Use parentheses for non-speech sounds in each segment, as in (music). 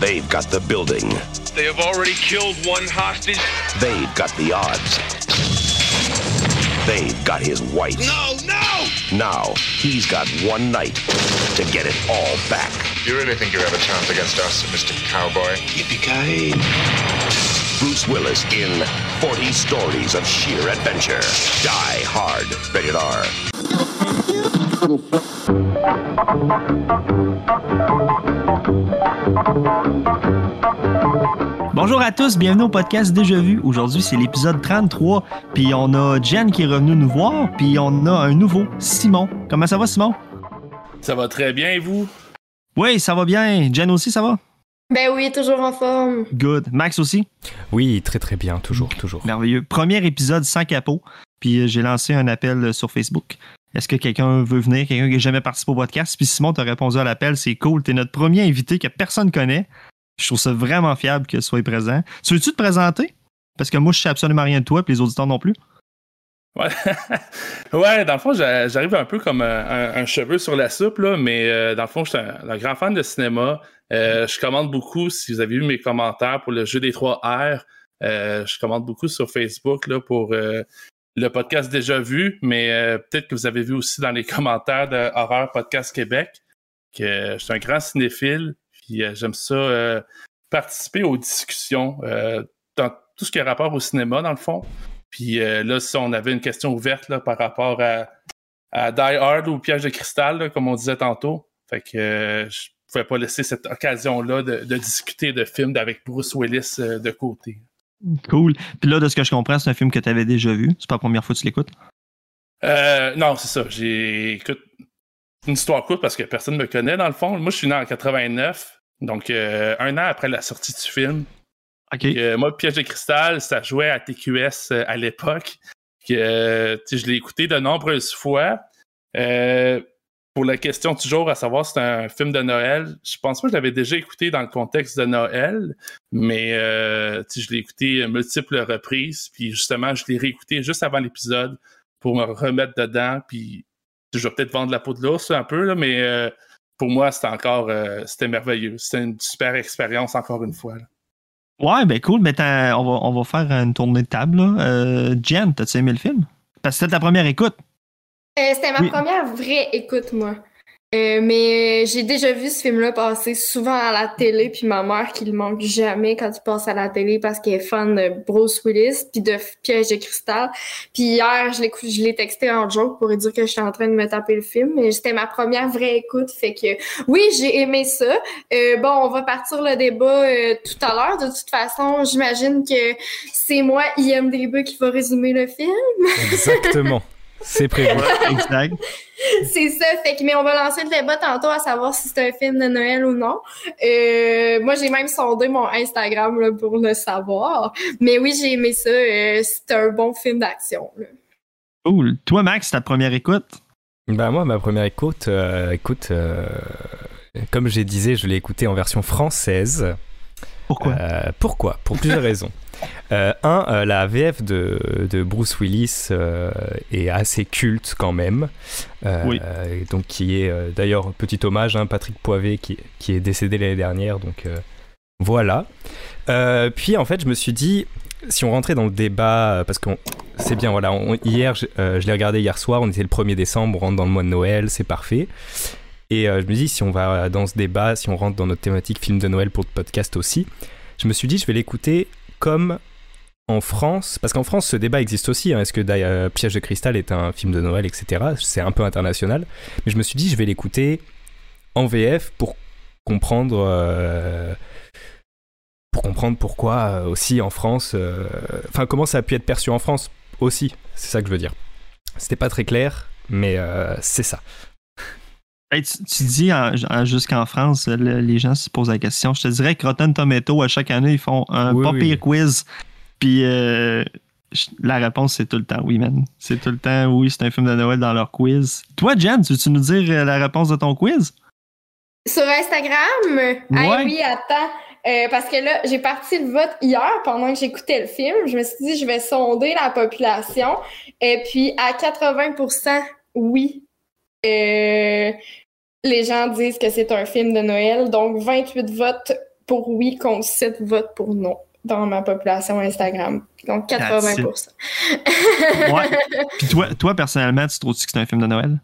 They've got the building. They have already killed one hostage. They've got the odds. They've got his wife. No, no! Now, he's got one night to get it all back. You really think you have a chance against us, Mr. Cowboy? Yippee-ki-yay. Bruce Willis in 40 stories of sheer adventure. Die Hard. Rated R. Bonjour à tous, bienvenue au podcast Déjà Vu. Aujourd'hui, c'est l'épisode 33, puis on a Jen qui est revenu nous voir, puis on a un nouveau, Simon. Comment ça va, Simon? Ça va très bien, et vous? Oui, ça va bien. Jen aussi, ça va? Ben oui, toujours en forme. Good. Max aussi? Oui, très très bien, toujours, toujours. Merveilleux. Premier épisode sans capot, puis euh, j'ai lancé un appel euh, sur Facebook. Est-ce que quelqu'un veut venir, quelqu'un qui n'a jamais participé au podcast? Puis Simon, t'as répondu à l'appel, c'est cool. T'es notre premier invité que personne connaît. Je trouve ça vraiment fiable que tu sois présent. Tu veux-tu te présenter? Parce que moi, je sais absolument rien de toi, puis les auditeurs non plus. Ouais, (laughs) dans le fond, j'a- j'arrive un peu comme un, un- cheveu sur la soupe, là, mais euh, dans le fond, je suis un, grand fan de cinéma. Euh, je commande beaucoup, si vous avez vu mes commentaires pour le jeu des 3 R, euh, je commande beaucoup sur Facebook là, pour euh, le podcast déjà vu, mais euh, peut-être que vous avez vu aussi dans les (laughs) commentaires de Horreur Podcast Québec que je suis un grand cinéphile, puis euh, j'aime ça euh, participer aux discussions dans tout ce qui a rapport au cinéma, dans le fond. Puis là, si on avait une question ouverte là, par rapport à, Die Hard ou Piège de cristal, comme on disait tantôt. Fait que je pouvais pas laisser cette occasion-là de, discuter de films avec Bruce Willis de côté. Cool. Puis là, de ce que je comprends, c'est un film que tu avais déjà vu. C'est pas la première fois que tu l'écoutes? Euh, non, c'est ça. J'ai écoute, une histoire courte parce que personne ne me connaît dans le fond. Moi, je suis né en 89, donc euh, un an après la sortie du film. OK. Euh, moi, Piège de cristal, ça jouait à TQS euh, à l'époque. Je l'ai écouté de nombreuses fois. Euh, pour la question toujours à savoir si c'est un film de Noël, je pense pas que je l'avais déjà écouté dans le contexte de Noël, mais euh, je l'ai écouté multiples reprises, puis justement, je l'ai réécouté juste avant l'épisode pour me remettre dedans, puis je vais peut-être vendre la peau de l'ours un peu, là, mais euh, pour moi, c'était encore euh, c'était merveilleux. C'était une super expérience encore une fois. Ouais, ben cool. Mais on va, on va faire une tournée de table. Jen, t'as-tu aimé le film? Parce que c'était ta première écoute. Euh, C'était ma Oui. première vraie écoute, moi. Euh, mais j'ai déjà vu ce film-là passer souvent à la télé, puis ma mère qui le manque jamais quand il passe à la télé parce qu'elle est fan de Bruce Willis puis de Piège de cristal. Puis hier, je l'ai cou- je l'ai texté en joke pour lui dire que j'étais en train de me taper le film. Mais c'était ma première vraie écoute, fait que oui, j'ai aimé ça. Euh, bon, on va partir le débat euh, tout à l'heure. De toute façon, j'imagine que c'est moi, IMDB, qui va résumer le film. (laughs) Exactement. C'est prévu. (laughs) Exact. C'est ça, fait que mais on va lancer le débat tantôt à savoir si c'est un film de Noël ou non. Euh, moi, j'ai même sondé mon Instagram là, pour le savoir. Mais oui, j'ai aimé ça. euh, c'est un bon film d'action. Cool. Toi, Max, c'est ta première écoute? Bah moi, ma première écoute, euh, écoute, euh, comme j'ai disais, je l'ai écouté en version française. Pourquoi? Euh, pourquoi? Pour plusieurs (laughs) raisons. Euh, un, euh, la VF de, de Bruce Willis euh, est assez culte quand même. Euh, Oui. Donc qui est d'ailleurs petit hommage, hein, Patrick Poivet qui, qui est décédé l'année dernière. Donc voilà. Puis en fait, je me suis dit, si on rentrait dans le débat, parce que c'est bien, voilà, on- hier, je, je l'ai regardé hier soir, on était le 1er décembre, on rentre dans le mois de Noël, c'est parfait. Et je me dis, si on va dans ce débat, si on rentre dans notre thématique film de Noël pour le podcast aussi, je me suis dit, je vais l'écouter comme en France, parce qu'en France, ce débat existe aussi. hein, Est-ce que euh, Piège de cristal est un film de Noël, etc. C'est un peu international. Mais je me suis dit, je vais l'écouter en VF pour comprendre. euh, pour comprendre pourquoi euh, aussi en France. Enfin, comment ça a pu être perçu en France aussi. C'est ça que je veux dire. C'était pas très clair, mais c'est ça. Hey, tu, tu dis en- en- jusqu'en France, le- les gens se posent la question. Je te dirais que Rotten Tomato, à chaque année, ils font un Oui, pas oui. quiz. Puis euh, la réponse, c'est tout le temps oui, man. C'est tout le temps oui, c'est un film de Noël dans leur quiz. Toi, Jen, tu veux-tu nous dire euh, la réponse de ton quiz? Sur Instagram? Ouais. Ah oui, attends. Euh, parce que là, j'ai parti le vote hier pendant que j'écoutais le film. Je me suis dit, je vais sonder la population. Et puis, à 80% oui, euh, les gens disent que c'est un film de Noël. Donc, 28 votes pour oui contre 7 votes pour non dans ma population Instagram. Donc 80 Ouais. (laughs) Puis toi, toi, personnellement, tu trouves que c'est un film de Noël?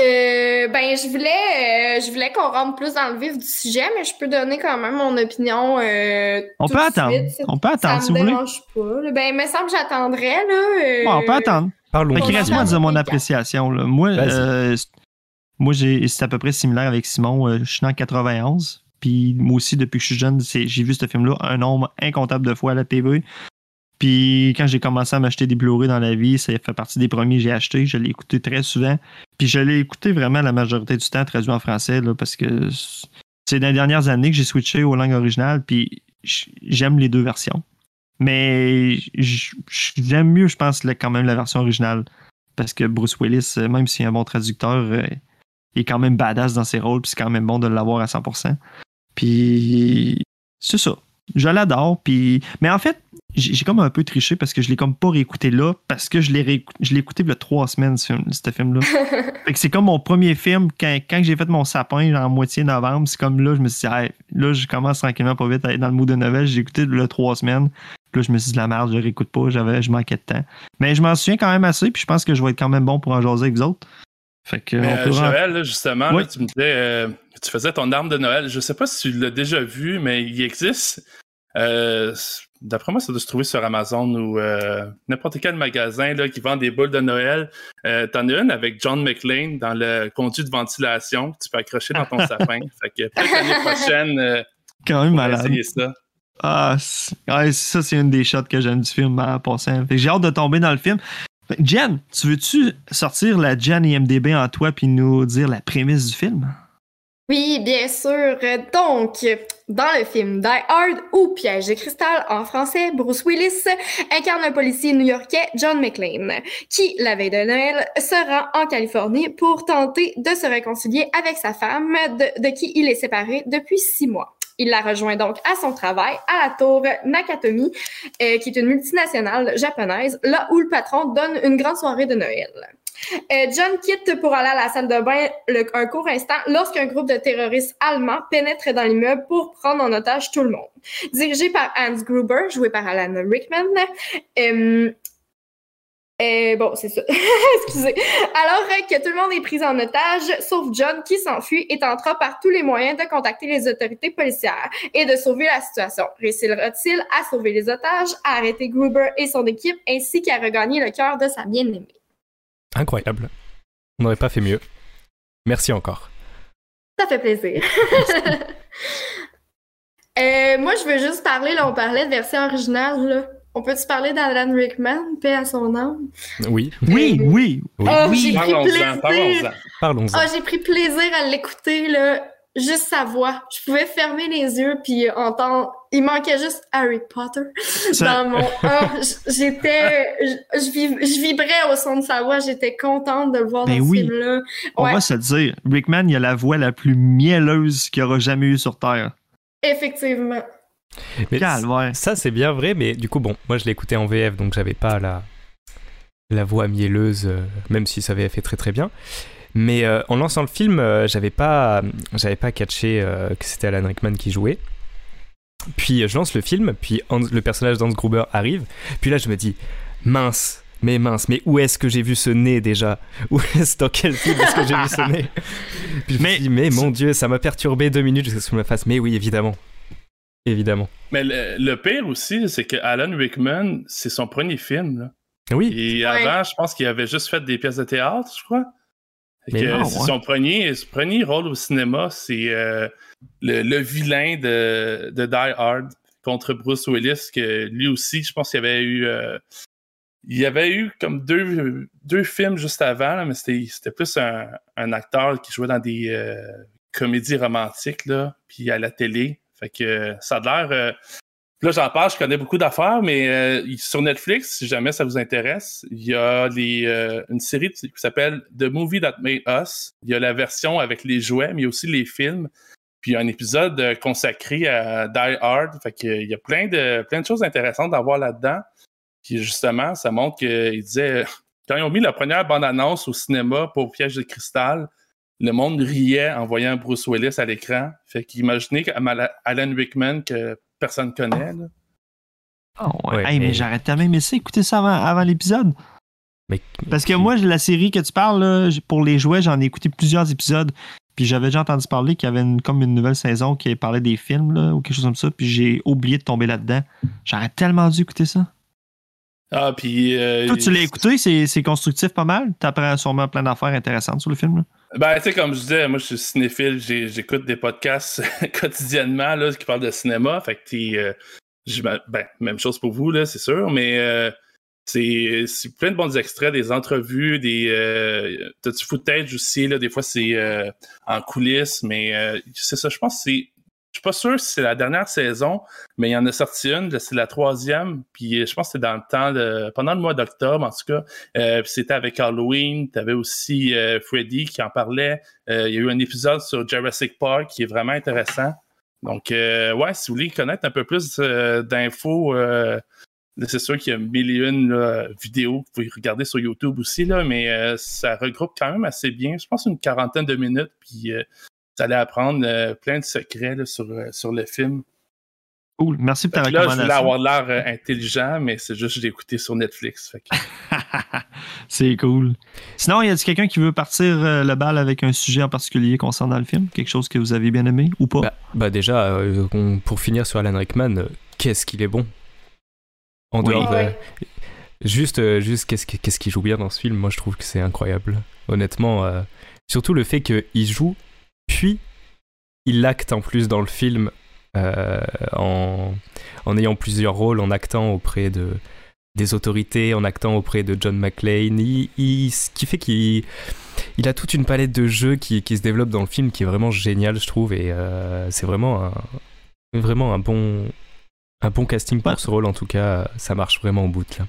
Euh, ben, je voulais, euh, je voulais qu'on rentre plus dans le vif du sujet, mais je peux donner quand même mon opinion. Euh, on, tout peut de attendre. suite. on peut attendre. Ça si me vous voulez. dérange pas. Ben, il me semble que j'attendrais, là. euh, Ouais, on peut attendre. Parlons. Fait On qu'il reste en moi à dire mon appréciation. là. Moi, euh, moi c'est à peu près similaire avec Simon. Euh, je suis en 91. Puis moi aussi, depuis que je suis jeune, j'ai vu ce film-là un nombre incontable de fois à la TV. Puis quand j'ai commencé à m'acheter des Blu-ray dans la vie, ça fait partie des premiers que j'ai acheté. Je l'ai écouté très souvent. Puis je l'ai écouté vraiment la majorité du temps traduit en français parce que c'est dans les dernières années que j'ai switché aux langues originales. Puis j'aime les deux versions. Mais j'aime mieux, je pense, quand même la version originale. Parce que Bruce Willis, euh, même s'il est un bon traducteur, euh, il est quand même badass dans ses rôles, puis c'est quand même bon de l'avoir à 100%. Puis c'est ça. Je l'adore, puis... Mais en fait, j'ai comme un peu triché parce que je l'ai comme pas réécouté là, parce que je l'ai je l'ai écouté il y a trois semaines, ce, film- ce film-là. (laughs) fait que c'est comme mon premier film, quand, quand j'ai fait mon sapin en moitié novembre, c'est comme là, je me suis dit, Hey, là, je commence tranquillement pas vite à être dans le mood de Noël, j'ai écouté le trois semaines, puis là, je me suis dit, de la merde, je réécoute pas, j'avais, je manquais de temps. Mais je m'en souviens quand même assez, puis je pense que je vais être quand même bon pour en jaser avec vous autres. Fait que, Mais, on euh, peut Joël, là, justement, là, Oui. tu me disais, euh, tu faisais ton arme de Noël. Je sais pas si tu l'as déjà vu, mais il existe. Euh, D'après moi, ça doit se trouver sur Amazon ou euh, n'importe quel magasin là, qui vend des boules de Noël. T'en as une avec John McClane dans le conduit de ventilation que tu peux accrocher dans ton (laughs) sapin. Fait que peut-être l'année prochaine, quand même malade. essayer ça. Ah, ouais, ça, c'est une des shots que j'aime du film en passant. Fait que j'ai hâte de tomber dans le film. Que Jen, tu veux-tu sortir la Jen IMDB en toi puis nous dire la prémisse du film? Oui, bien sûr. Donc, dans le film Die Hard ou Piège de cristal en français, Bruce Willis incarne un policier new-yorkais, John McClane, qui, la veille de Noël, se rend en Californie pour tenter de se réconcilier avec sa femme, de qui il est séparé depuis six mois. Il la rejoint donc à son travail à la tour Nakatomi, euh, qui est une multinationale japonaise, là où le patron donne une grande soirée de Noël. Euh, John quitte pour aller à la salle de bain le- un court instant lorsqu'un groupe de terroristes allemands pénètre dans l'immeuble pour prendre en otage tout le monde. Dirigé par Hans Gruber, joué par Alan Rickman. Euh, euh, bon, c'est ça. (laughs) Excusez. Alors euh, que tout le monde est pris en otage, sauf John qui s'enfuit et tentera par tous les moyens de contacter les autorités policières et de sauver la situation. Réussira-t-il à sauver les otages, à arrêter Gruber et son équipe, ainsi qu'à regagner le cœur de sa bien-aimée? Incroyable. On n'aurait pas fait mieux. Merci encore. Ça fait plaisir. (laughs) Euh, moi, je veux juste parler, là, on parlait de version originale, là. On peut-tu parler d'Alan Rickman, paix à son âme? Oui, Oui, oui. oui. Oh, j'ai pris Parlons-en, plaisir. parlons-en. Ah, j'ai pris plaisir à l'écouter, là. Juste sa voix. Je pouvais fermer les yeux puis entendre. Il manquait juste Harry Potter Ça- dans mon. J'étais. Je, vibrais au son de sa voix. J'étais contente de le voir Ben dans oui. ce film-là. On va se le dire. Rickman, il a la voix la plus mielleuse qu'il y aura jamais eu sur Terre. effectivement. Mais ça, c'est bien vrai, mais du coup, bon, moi je l'ai écouté en VF, donc j'avais pas la, la voix mielleuse, euh, même si ça VF est très très bien. Mais euh, en lançant le film, euh, j'avais pas, j'avais pas catché que c'était Alan Rickman qui jouait. Puis je lance le film, puis Hans- le personnage d'Hans Gruber arrive, puis là je me dis, mince, mais mince, mais où est-ce que j'ai vu ce nez déjà? Où est-ce, dans quel film est-ce que j'ai vu ce nez? (laughs) Puis je me Mais- suis dit, mais mon dieu, ça m'a perturbé deux minutes jusqu'à ce que je me fasse, mais oui, évidemment. Évidemment. Mais le, le pire aussi, c'est que Alan Rickman, c'est son premier film. Là. Oui, Et avant, je pense qu'il avait juste fait des pièces de théâtre, je crois. Mais que non, ouais. son premier, son premier rôle au cinéma, c'est euh, le, le vilain de, de Die Hard contre Bruce Willis, que lui aussi, je pense qu'il y avait eu. euh, il y avait eu comme deux, deux films juste avant, là, mais c'était c'était plus un, un acteur qui jouait dans des euh, comédies romantiques, là, puis à la télé. Fait que euh, ça a l'air. euh, Là, j'en parle, je connais beaucoup d'affaires, mais euh, sur Netflix, si jamais ça vous intéresse, il y a les, une série qui s'appelle The Movie That Made Us. Il y a la version avec les jouets, mais aussi les films. Puis il y a un épisode consacré à Die Hard. Fait que, euh, il y a plein de, plein de choses intéressantes à voir là-dedans. Puis justement, ça montre qu'il disait, quand ils ont mis la première bande-annonce au cinéma pour Piège de cristal, le monde riait en voyant Bruce Willis à l'écran. Fait qu'imaginez Alan Rickman que personne connaît. Là. Oh, ouais. hey, mais, j'arrête tellement aimé ça, écouter ça avant, avant l'épisode. Mais, Parce que moi, la série que tu parles, là, pour les jouets, j'en ai écouté plusieurs épisodes. Puis j'avais déjà entendu parler qu'il y avait une, comme une nouvelle saison qui parlait des films là, ou quelque chose comme ça. Puis j'ai oublié de tomber là-dedans. J'aurais tellement dû écouter ça. Ah, puis. Euh, Toi, tu l'as écouté, c'est constructif pas mal? T'apprends sûrement plein d'affaires intéressantes sur le film. Là? Ben, tu sais, comme je disais, moi, je suis cinéphile. J'écoute des podcasts (laughs) quotidiennement là, qui parlent de cinéma. Fait que, euh, ben, même chose pour vous, là, c'est sûr. Mais. Euh, c'est plein de bons extraits, des entrevues, des euh, t'as du footage aussi là. Des fois c'est euh, en coulisses, mais euh, c'est ça. Je pense que c'est je suis pas sûr si c'est la dernière saison, mais il y en a sorti une, c'est la troisième, puis je pense que c'était dans le temps de, pendant le mois d'octobre en tout cas. Euh, c'était avec Halloween, tu avais aussi euh, Freddy qui en parlait. Euh, il y a eu un épisode sur Jurassic Park qui est vraiment intéressant. Donc ouais, si vous voulez connaître un peu plus d'infos c'est sûr qu'il y a mille et une vidéos que vous pouvez regarder sur YouTube aussi, là, mais euh, ça regroupe quand même assez bien. Je pense une quarantaine de minutes, puis euh, vous allez apprendre euh, plein de secrets là, sur, sur le film. Cool, merci pour ta là, recommandation. Je voulais avoir l'air intelligent, mais c'est juste que je l'ai écouté sur Netflix. (laughs) c'est cool. Sinon, y a quelqu'un qui veut partir le bal avec un sujet en particulier concernant le film? Quelque chose que vous avez bien aimé ou pas? Bah, bah déjà, pour finir sur Alan Rickman, qu'est-ce qu'il est bon? En dehors de... Juste, euh, juste qu'est-ce qu'il qu joue bien dans ce film? Moi, je trouve que c'est incroyable. Honnêtement, euh... surtout le fait qu'il joue, puis il acte en plus dans le film euh, en, en, ayant plusieurs rôles, en actant auprès de des autorités, en actant auprès de John McClane. Il, il, ce qui fait qu'il il a toute une palette de jeux qui, qui, se développe dans le film qui est vraiment génial, je trouve. Et euh, c'est vraiment un, vraiment un bon, un bon casting pour ce rôle, en tout cas, ça marche vraiment au bout là.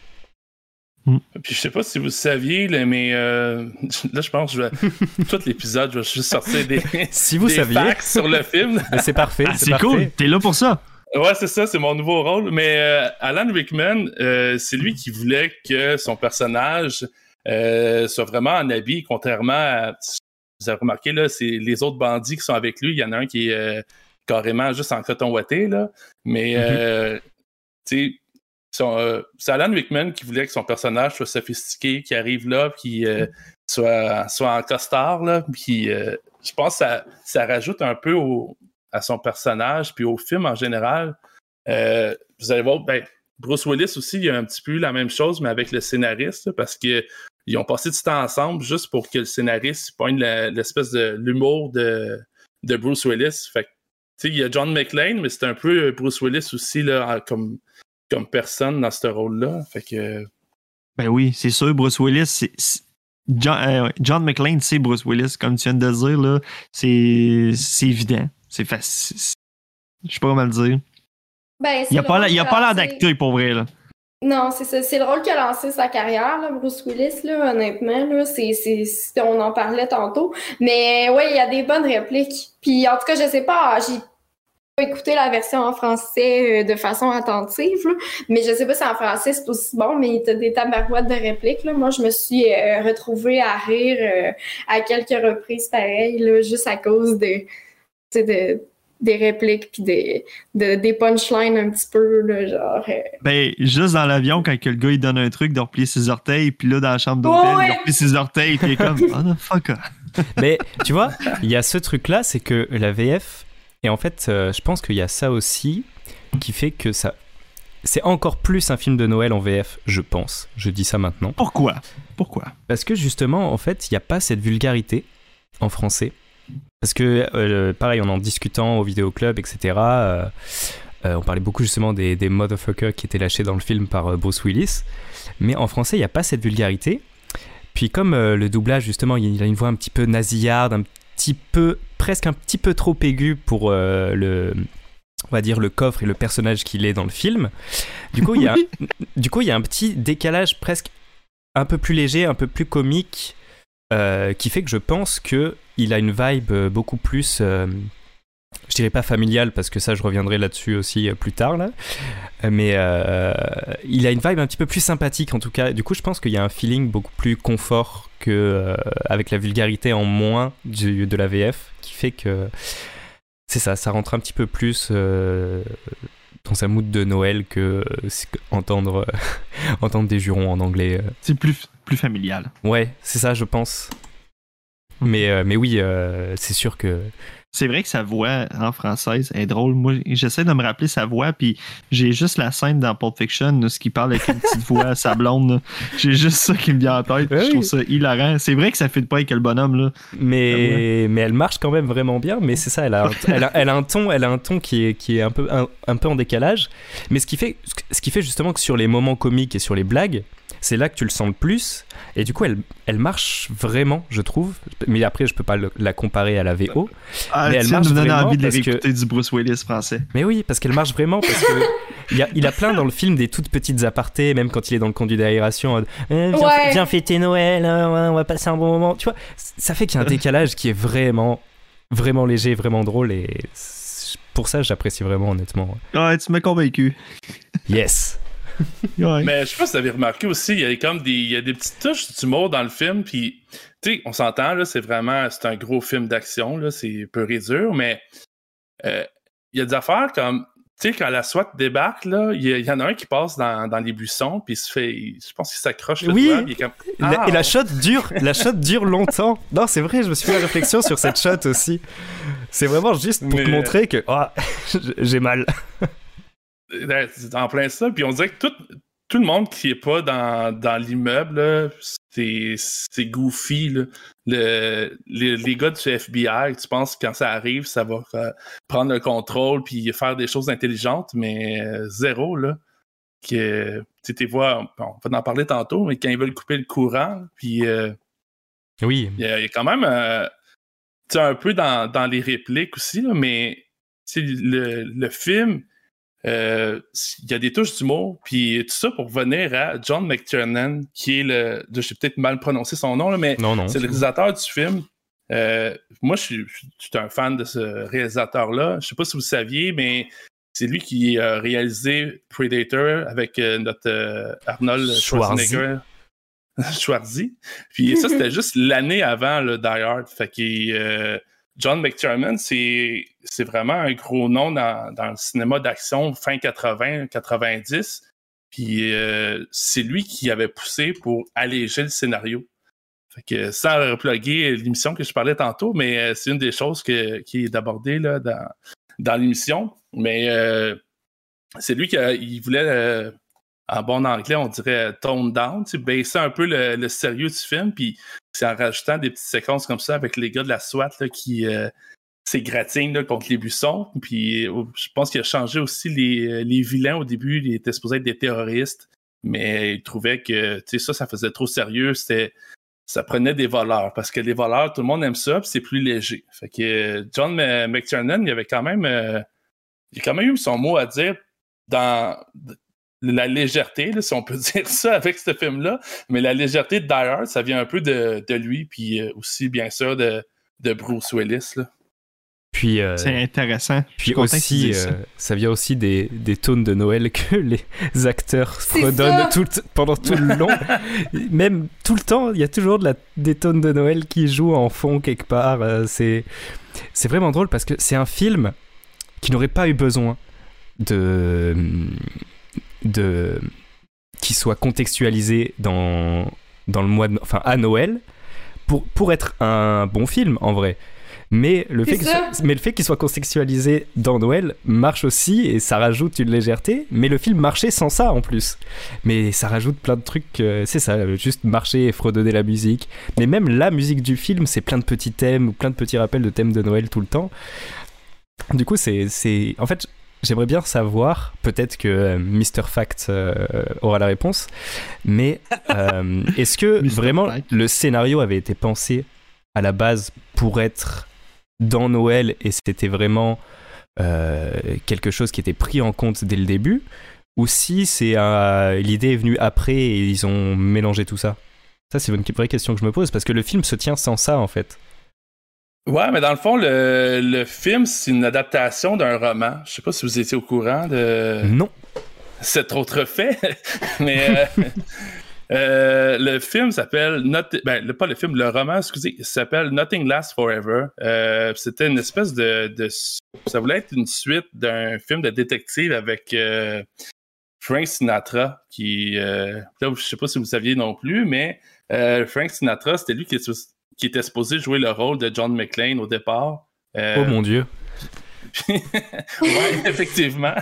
Mm. Puis je sais pas si vous saviez, là, mais euh, (laughs) là je pense que je vais, tout l'épisode, je vais juste sortir des, (laughs) si vous des saviez. facts sur le film. (laughs) c'est parfait. Ah, c'est cool, t'es là pour ça. Ouais, c'est ça, c'est mon nouveau rôle. Mais euh, Alan Rickman, euh, c'est lui qui voulait que son personnage euh, soit vraiment en habit, contrairement à. Vous avez remarqué, là, c'est les autres bandits qui sont avec lui. Il y en a un qui est carrément juste en coton ouaté, là. Mais, mm -hmm. tu sais, euh, c'est Alan Rickman qui voulait que son personnage soit sophistiqué, qui arrive là, qui euh, soit, soit en costard, là. Puis, euh, je pense que ça, ça rajoute un peu au, à son personnage, puis au film en général. vous allez voir, ben, Bruce Willis aussi, il y a un petit peu la même chose, mais avec le scénariste, parce que ils ont passé du temps ensemble juste pour que le scénariste pointe l'espèce de l'humour de, de Bruce Willis. Fait sais, il y a John McClane, mais c'est un peu Bruce Willis aussi, là, comme, comme personne dans ce rôle-là. Fait que. Ben oui, c'est sûr, Bruce Willis, c'est. John, euh, John, McClane, c'est Bruce Willis, comme tu viens de le dire, là. C'est évident. C'est facile. Je sais pas comment le dire. Ben, il n'y a pas l'air d'acteur pour vrai, là. Non, c'est ça. C'est le rôle qui a lancé sa carrière, là, Bruce Willis, là, honnêtement. Là, c'est, c'est, on en parlait tantôt. Mais ouais, il y a des bonnes répliques. Puis en tout cas, je sais pas, j'ai écouté la version en français euh, de façon attentive, là, mais je sais pas si en français c'est aussi bon, mais t'as des tabarouettes de répliques. Là. Moi, je me suis euh, retrouvée à rire euh, à quelques reprises pareilles, là, juste à cause de, de des répliques puis des, de, des punchlines un petit peu, là, genre. Euh... Ben, juste dans l'avion, quand que le gars il donne un truc de replier ses orteils, puis là, dans la chambre d'hôtel, Oh, ouais. il replie ses orteils, puis il est comme, (laughs) oh the fuck. Mais tu vois, il y a ce truc-là, c'est que la VF, et en fait, euh, je pense qu'il y a ça aussi qui fait que ça. C'est encore plus un film de Noël en VF, je pense. Je dis ça maintenant. Pourquoi? Pourquoi? Parce que justement, en fait, il n'y a pas cette vulgarité en français. Parce que, euh, pareil, en en discutant au vidéoclub, etc., euh, on parlait beaucoup justement des, des motherfuckers qui étaient lâchés dans le film par Bruce Willis. Mais en français, il n'y a pas cette vulgarité. Puis comme le doublage, justement, il a une voix un petit peu nasillarde, un petit peu, presque un petit peu trop aiguë pour euh, le, on va dire, le coffre et le personnage qu'il est dans le film. Du coup, il y a, (laughs) du coup, il y a un petit décalage presque un peu plus léger, un peu plus comique, euh, qui fait que je pense que il a une vibe beaucoup plus, euh, je dirais pas familial parce que ça je reviendrai là-dessus aussi euh, plus tard là mais euh, il a une vibe un petit peu plus sympathique en tout cas du coup je pense qu'il y a un feeling beaucoup plus confort que euh, avec la vulgarité en moins du, de la VF qui fait que c'est ça ça rentre un petit peu plus euh, dans sa mood de Noël que euh, entendre (laughs) entendre des jurons en anglais euh. C'est plus, plus familial. ouais c'est ça je pense mais, euh, mais oui euh, c'est sûr que C'est vrai que sa voix en française est drôle. Moi, j'essaie de me rappeler sa voix, puis j'ai juste la scène dans Pulp Fiction, ce qui parle avec une petite voix à (laughs) sa blonde. J'ai juste ça qui me vient en tête. puis Ouais, je trouve oui. ça hilarant. C'est vrai que ça fait de pas avec le bonhomme, là. mais, mais elle marche quand même vraiment bien. Mais c'est ça, elle a, un, (laughs) elle, a, elle a un ton, elle a un ton qui est, qui est un, peu, un, un peu en décalage. Mais ce qui, fait, ce qui fait justement que sur les moments comiques et sur les blagues, c'est là que tu le sens le plus. Et du coup, elle, elle marche vraiment, je trouve. Mais après, je peux pas le- la comparer à la VO. Ah, Mais elle marche vraiment envie de parce que- du Bruce Willis français. Mais oui, parce qu'elle marche vraiment, parce que (laughs) il, a, il a plein dans le film des toutes petites apartés, même quand il est dans le conduit d'aération. Eh, viens, Ouais. viens fêter Noël, hein, on va passer un bon moment. Tu vois, ça fait qu'il y a un décalage qui est vraiment, vraiment léger, vraiment drôle, et pour ça, j'apprécie vraiment, honnêtement. Ouais, tu m'as convaincu. Yes. (laughs) Ouais. Mais je sais pas si vous avez remarqué aussi, il y a comme des, il y a des petites touches d'humour dans le film, puis tu sais, on s'entend, là, c'est vraiment, c'est un gros film d'action, là, c'est peu et dur, mais euh, il y a des affaires comme, tu sais, quand la SWAT débarque, là, il y, en a un qui passe dans, dans les buissons, puis il se fait, je pense qu'il s'accroche le Oui. doigt, puis il est comme, La- Ah, et la shot dure, la shot dure longtemps. Non, c'est vrai, je me suis fait la réflexion sur cette shot aussi. C'est vraiment juste pour te montrer que ah, (laughs) j'ai mal. C'est en plein ça. Puis on dirait que tout, tout le monde qui est pas dans, dans l'immeuble, c'est goofy. là. Le, les, les gars du FBI, tu penses que quand ça arrive, ça va euh, prendre le contrôle puis faire des choses intelligentes, mais euh, zéro, là. Que, tu bon, on va en parler tantôt, mais quand ils veulent couper le courant, puis euh, Oui, il y, a il y a quand même tu un peu dans, dans les répliques aussi, là, mais le, le film, euh, il y a des touches d'humour, puis tout ça pour venir à John McTiernan, qui est le. J'ai peut-être mal prononcé son nom, là, mais non, non. c'est le réalisateur du film. Euh, moi, je suis, je suis un fan de ce réalisateur-là. Je sais pas si vous saviez, mais c'est lui qui a réalisé Predator avec euh, notre euh, Arnold. Schwarzenegger. (laughs) Schwarzy. Puis ça, c'était (laughs) juste l'année avant le Die Hard. Fait euh, John McTiernan, c'est vraiment un gros nom dans, dans le cinéma d'action fin 80, 90. Puis euh, c'est lui qui avait poussé pour alléger le scénario. Fait que sans reploguer l'émission que je parlais tantôt, mais euh, c'est une des choses que, qui est abordée là, dans, dans l'émission. Mais euh, c'est lui qui a- il voulait, euh, en bon anglais, on dirait tone down, tu sais, baisser un peu le, le sérieux du film. Puis c'est en rajoutant des petites séquences comme ça avec les gars de la SWAT qui euh, s'égratignent contre les buissons. Puis euh, je pense qu'il a changé aussi les, les vilains au début. Ils étaient supposés être des terroristes. Mais il trouvait que tu sais, ça, ça faisait trop sérieux. C'était ça prenait des voleurs parce que les voleurs, tout le monde aime ça, puis c'est plus léger. Fait que euh, John McTiernan, il avait quand même, euh, il a quand même eu son mot à dire dans la légèreté, là, si on peut (laughs) dire ça avec ce film-là. Mais la légèreté de Die Hard, ça vient un peu de, de lui, puis euh, aussi bien sûr de, de Bruce Willis. Là. Puis, euh, C'est intéressant. Puis aussi, ça. euh, ça vient aussi des, des tones de Noël (laughs) que les acteurs ça. tout pendant tout le long. (laughs) Même tout le temps, il y a toujours de la, des tones de Noël qui jouent en fond quelque part. Euh, C'est, c'est vraiment drôle parce que c'est un film qui n'aurait pas eu besoin de, de qui soit contextualisé dans, dans le mois de, enfin à Noël pour, pour être un bon film en vrai. Mais le, fait mais le fait qu'il soit contextualisé dans Noël marche aussi et ça rajoute une légèreté. Mais le film marchait sans ça en plus. Mais ça rajoute plein de trucs. euh, c'est ça, juste marcher et fredonner la musique. Mais même la musique du film, c'est plein de petits thèmes ou plein de petits rappels de thèmes de Noël tout le temps. Du coup, c'est. c'est- En fait, j'aimerais bien savoir, peut-être que euh, Mr. Fact euh, aura la réponse, mais euh, est-ce que (laughs) vraiment Fact. le scénario avait été pensé à la base pour être dans Noël et c'était vraiment euh, quelque chose qui était pris en compte dès le début ou si c'est euh, l'idée est venue après et ils ont mélangé tout ça? Ça, c'est une vraie question que je me pose parce que le film se tient sans ça en fait. Ouais, mais dans le fond, le, le film, c'est une adaptation d'un roman. Je sais pas si vous étiez au courant de Non. cet autre fait, (laughs) mais euh, euh, le film s'appelle Not... ben, le, pas le film, le roman, excusez, s'appelle Nothing Lasts Forever. Euh, C'était une espèce de, de, ça voulait être une suite d'un film de détective avec euh, Frank Sinatra, qui, euh, là, je sais pas si vous saviez non plus, mais euh, Frank Sinatra, c'était lui qui, est- qui était supposé jouer le rôle de John McClane au départ. Euh, Oh mon dieu. (laughs) ouais, (laughs) effectivement.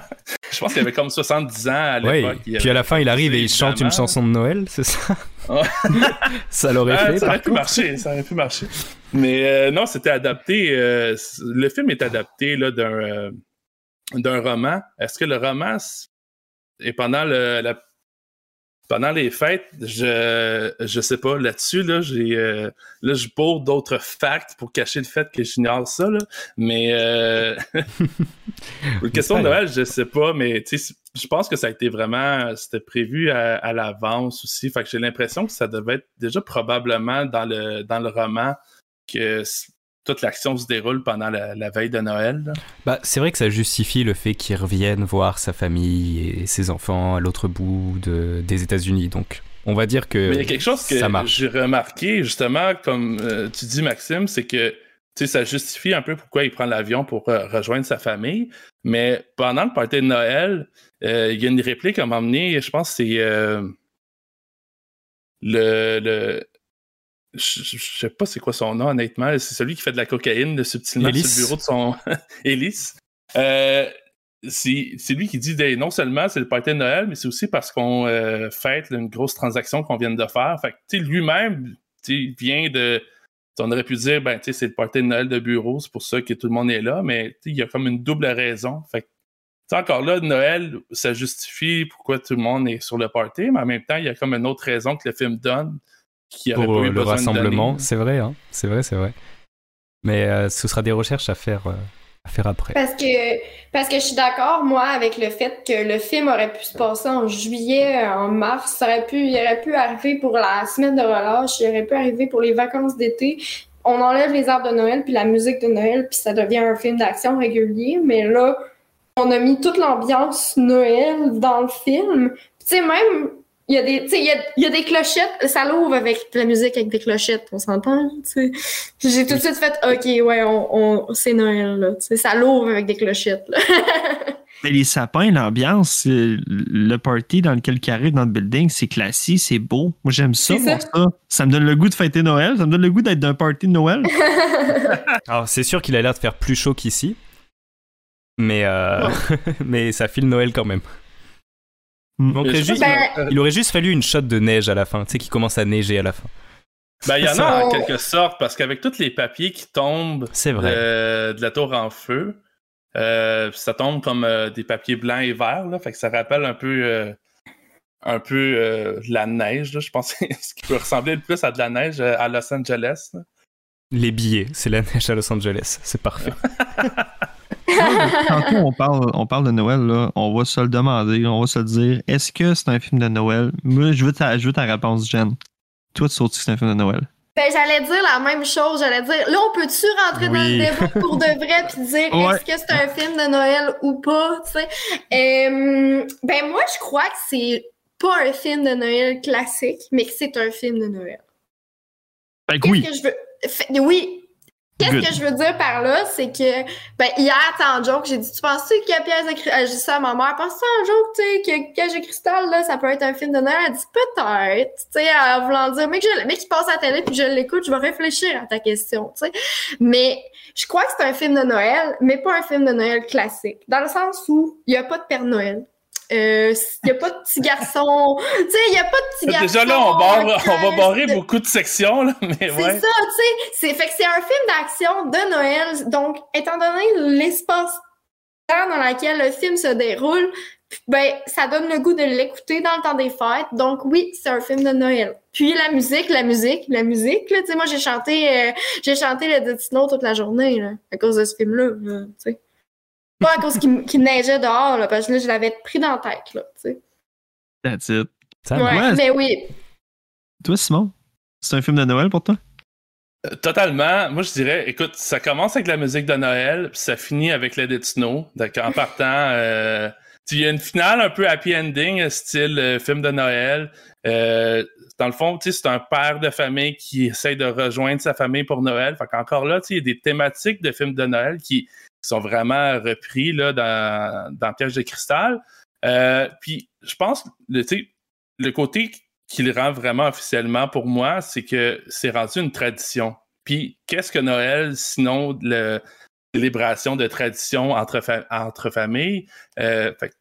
Je pense qu'il avait comme 70 ans à l'époque. Puis à la fin, il arrive et il chante une chanson de Noël, c'est ça? (laughs) Ça l'aurait Ah, fait, ça aurait pu marcher, ça aurait pu marcher. Mais euh, non, c'était adapté. euh, le film est adapté là, d'un euh, d'un roman. Est-ce que le roman est pendant le, la- pendant les fêtes Je je sais pas là-dessus là. J'ai euh, là je bourre d'autres facts pour cacher le fait que j'ignore ça là. Mais euh, (laughs) la question de. Noël, je sais pas. Mais tu sais, je pense que ça a été vraiment c'était prévu à, à l'avance aussi. Fait que j'ai l'impression que ça devait être déjà probablement dans le dans le roman que toute l'action se déroule pendant la, la veille de Noël. là? Bah, c'est vrai que ça justifie le fait qu'il revienne voir sa famille et ses enfants à l'autre bout de, des États-Unis. Donc, on va dire que Mais il y a quelque chose que j'ai remarqué, justement, comme euh, tu dis, Maxime, c'est que tu sais, ça justifie un peu pourquoi il prend l'avion pour euh, rejoindre sa famille. Mais pendant le party de Noël, euh, il y a une réplique à m'emmener, je pense que c'est le. le je, je- sais pas c'est quoi son nom, honnêtement. C'est celui qui fait de la cocaïne là, subtilement Ellis. sur le bureau de son. (laughs) Ellis. Euh, c'est lui qui dit ben, non seulement c'est le party de Noël, mais c'est aussi parce qu'on euh, fête là, une grosse transaction qu'on vient de faire. Fait que, lui-même, vient de. On aurait pu dire, ben, tu sais, c'est le party de Noël de bureau, c'est pour ça que tout le monde est là, mais il y a comme une double raison. Fait que, encore là, Noël, ça justifie pourquoi tout le monde est sur le party, mais en même temps, il y a comme une autre raison que le film donne qui pour pas eu euh, le rassemblement, donner. c'est vrai, hein. c'est vrai, c'est vrai. Mais euh, ce sera des recherches à faire, euh, à faire après. Parce que, parce que je suis d'accord, moi, avec le fait que le film aurait pu se passer en juillet, en mars. Ça aurait pu, il aurait pu arriver pour la semaine de relâche, il aurait pu arriver pour les vacances d'été. On enlève les arbres de Noël puis la musique de Noël, puis ça devient un film d'action régulier. Mais là, on a mis toute l'ambiance Noël dans le film. Tu sais, même, il y a des, tu sais, il y a, il y a des clochettes. Ça l'ouvre avec de la musique avec des clochettes, on s'entend, tu sais. J'ai tout de suite fait, OK, ouais, on, on, c'est Noël, là. Tu sais, ça l'ouvre avec des clochettes, là. (laughs) Mais les sapins, l'ambiance, euh, le party dans lequel il arrive dans le building, c'est classique, c'est beau. Moi, j'aime ça, ça. ça. Ça me donne le goût de fêter Noël. Ça me donne le goût d'être d'un party de Noël. Alors, (laughs) c'est sûr qu'il a l'air de faire plus chaud qu'ici, mais, euh, (laughs) mais ça file Noël quand même. Mm. Juste- Ben- que- il aurait juste fallu une shot de neige à la fin, tu sais, qui commence à neiger à la fin. Ben, il y en a en quelque sorte, parce qu'avec tous les papiers qui tombent C'est vrai. de, de la tour en feu, euh, ça tombe comme euh, des papiers blancs et verts, là, fait que ça rappelle un peu, euh, un peu euh, la neige, là, je pense, (laughs) ce qui peut ressembler le plus à de la neige euh, à Los Angeles. là. Les billets, c'est la neige à Los Angeles, c'est parfait. (laughs) Tantôt, on parle, on parle de Noël, là. On va se le demander, on va se le dire. Est-ce que c'est un film de Noël? Moi, je veux ta, je veux ta réponse, Jen. Toi, tu sautes que c'est un film de Noël? Ben, j'allais dire la même chose. J'allais dire, là, on peut-tu rentrer dans le débat pour de vrai puis dire (laughs) Ouais. est-ce que c'est un film de Noël ou pas, tu sais? Euh, ben, moi, je crois que c'est pas un film de Noël classique, mais que c'est un film de Noël. Fait que Qu'est-ce oui. que je veux? Fait- oui. Qu'est-ce que je veux dire par là, c'est que ben hier, en joke, j'ai dit Tu penses-tu que Piège de Cristal. J'ai dit ça à ma mère, penses-tu en joke, tu sais, que Piège de Cristal, là, ça peut être un film de Noël? Elle dit peut-être, tu sais, en voulant dire, mais que je, mais qu'il passe à la télé puis je l'écoute, je vais réfléchir à ta question, tu sais. Mais je crois que c'est un film de Noël, mais pas un film de Noël classique. Dans le sens où il n'y a pas de Père Noël. Euh, Il n'y a pas de petit garçon. tu sais, il n'y a pas de petit garçon. Déjà là, on, barre- on va barrer de- beaucoup de sections, là, mais c'est ouais. ça, tu sais. C'est, fait que c'est un film d'action de Noël. Donc, étant donné l'espace-temps dans lequel le film se déroule, ben, ça donne le goût de l'écouter dans le temps des fêtes. Donc, oui, c'est un film de Noël. Puis, la musique, la musique, la musique, là, tu sais, moi, j'ai chanté, euh, j'ai chanté le Destino toute la journée, là, à cause de ce film-là, là, sais. Pas à cause qu'il, qu'il neigeait dehors, là, parce que là, je l'avais pris dans la tête, là, tu sais. That's it. Ça Ouais, ouais. mais oui. Toi, Simon, c'est un film de Noël pour toi? Euh, Totalement. Moi, je dirais, écoute, ça commence avec la musique de Noël, puis ça finit avec Let It Snow. Donc, en partant, euh, il y a une finale un peu happy ending, euh, style euh, film de Noël. Euh, dans le fond, c'est un père de famille qui essaye de rejoindre sa famille pour Noël. Fait qu'encore là, il y a des thématiques de films de Noël qui sont vraiment repris là, dans, dans Piège de cristal. Euh, puis, je pense, le, le côté qui le rend vraiment officiellement pour moi, c'est que c'est rendu une tradition. Puis, qu'est-ce que Noël, sinon la célébration de tradition entre, fa- entre familles? Euh, fait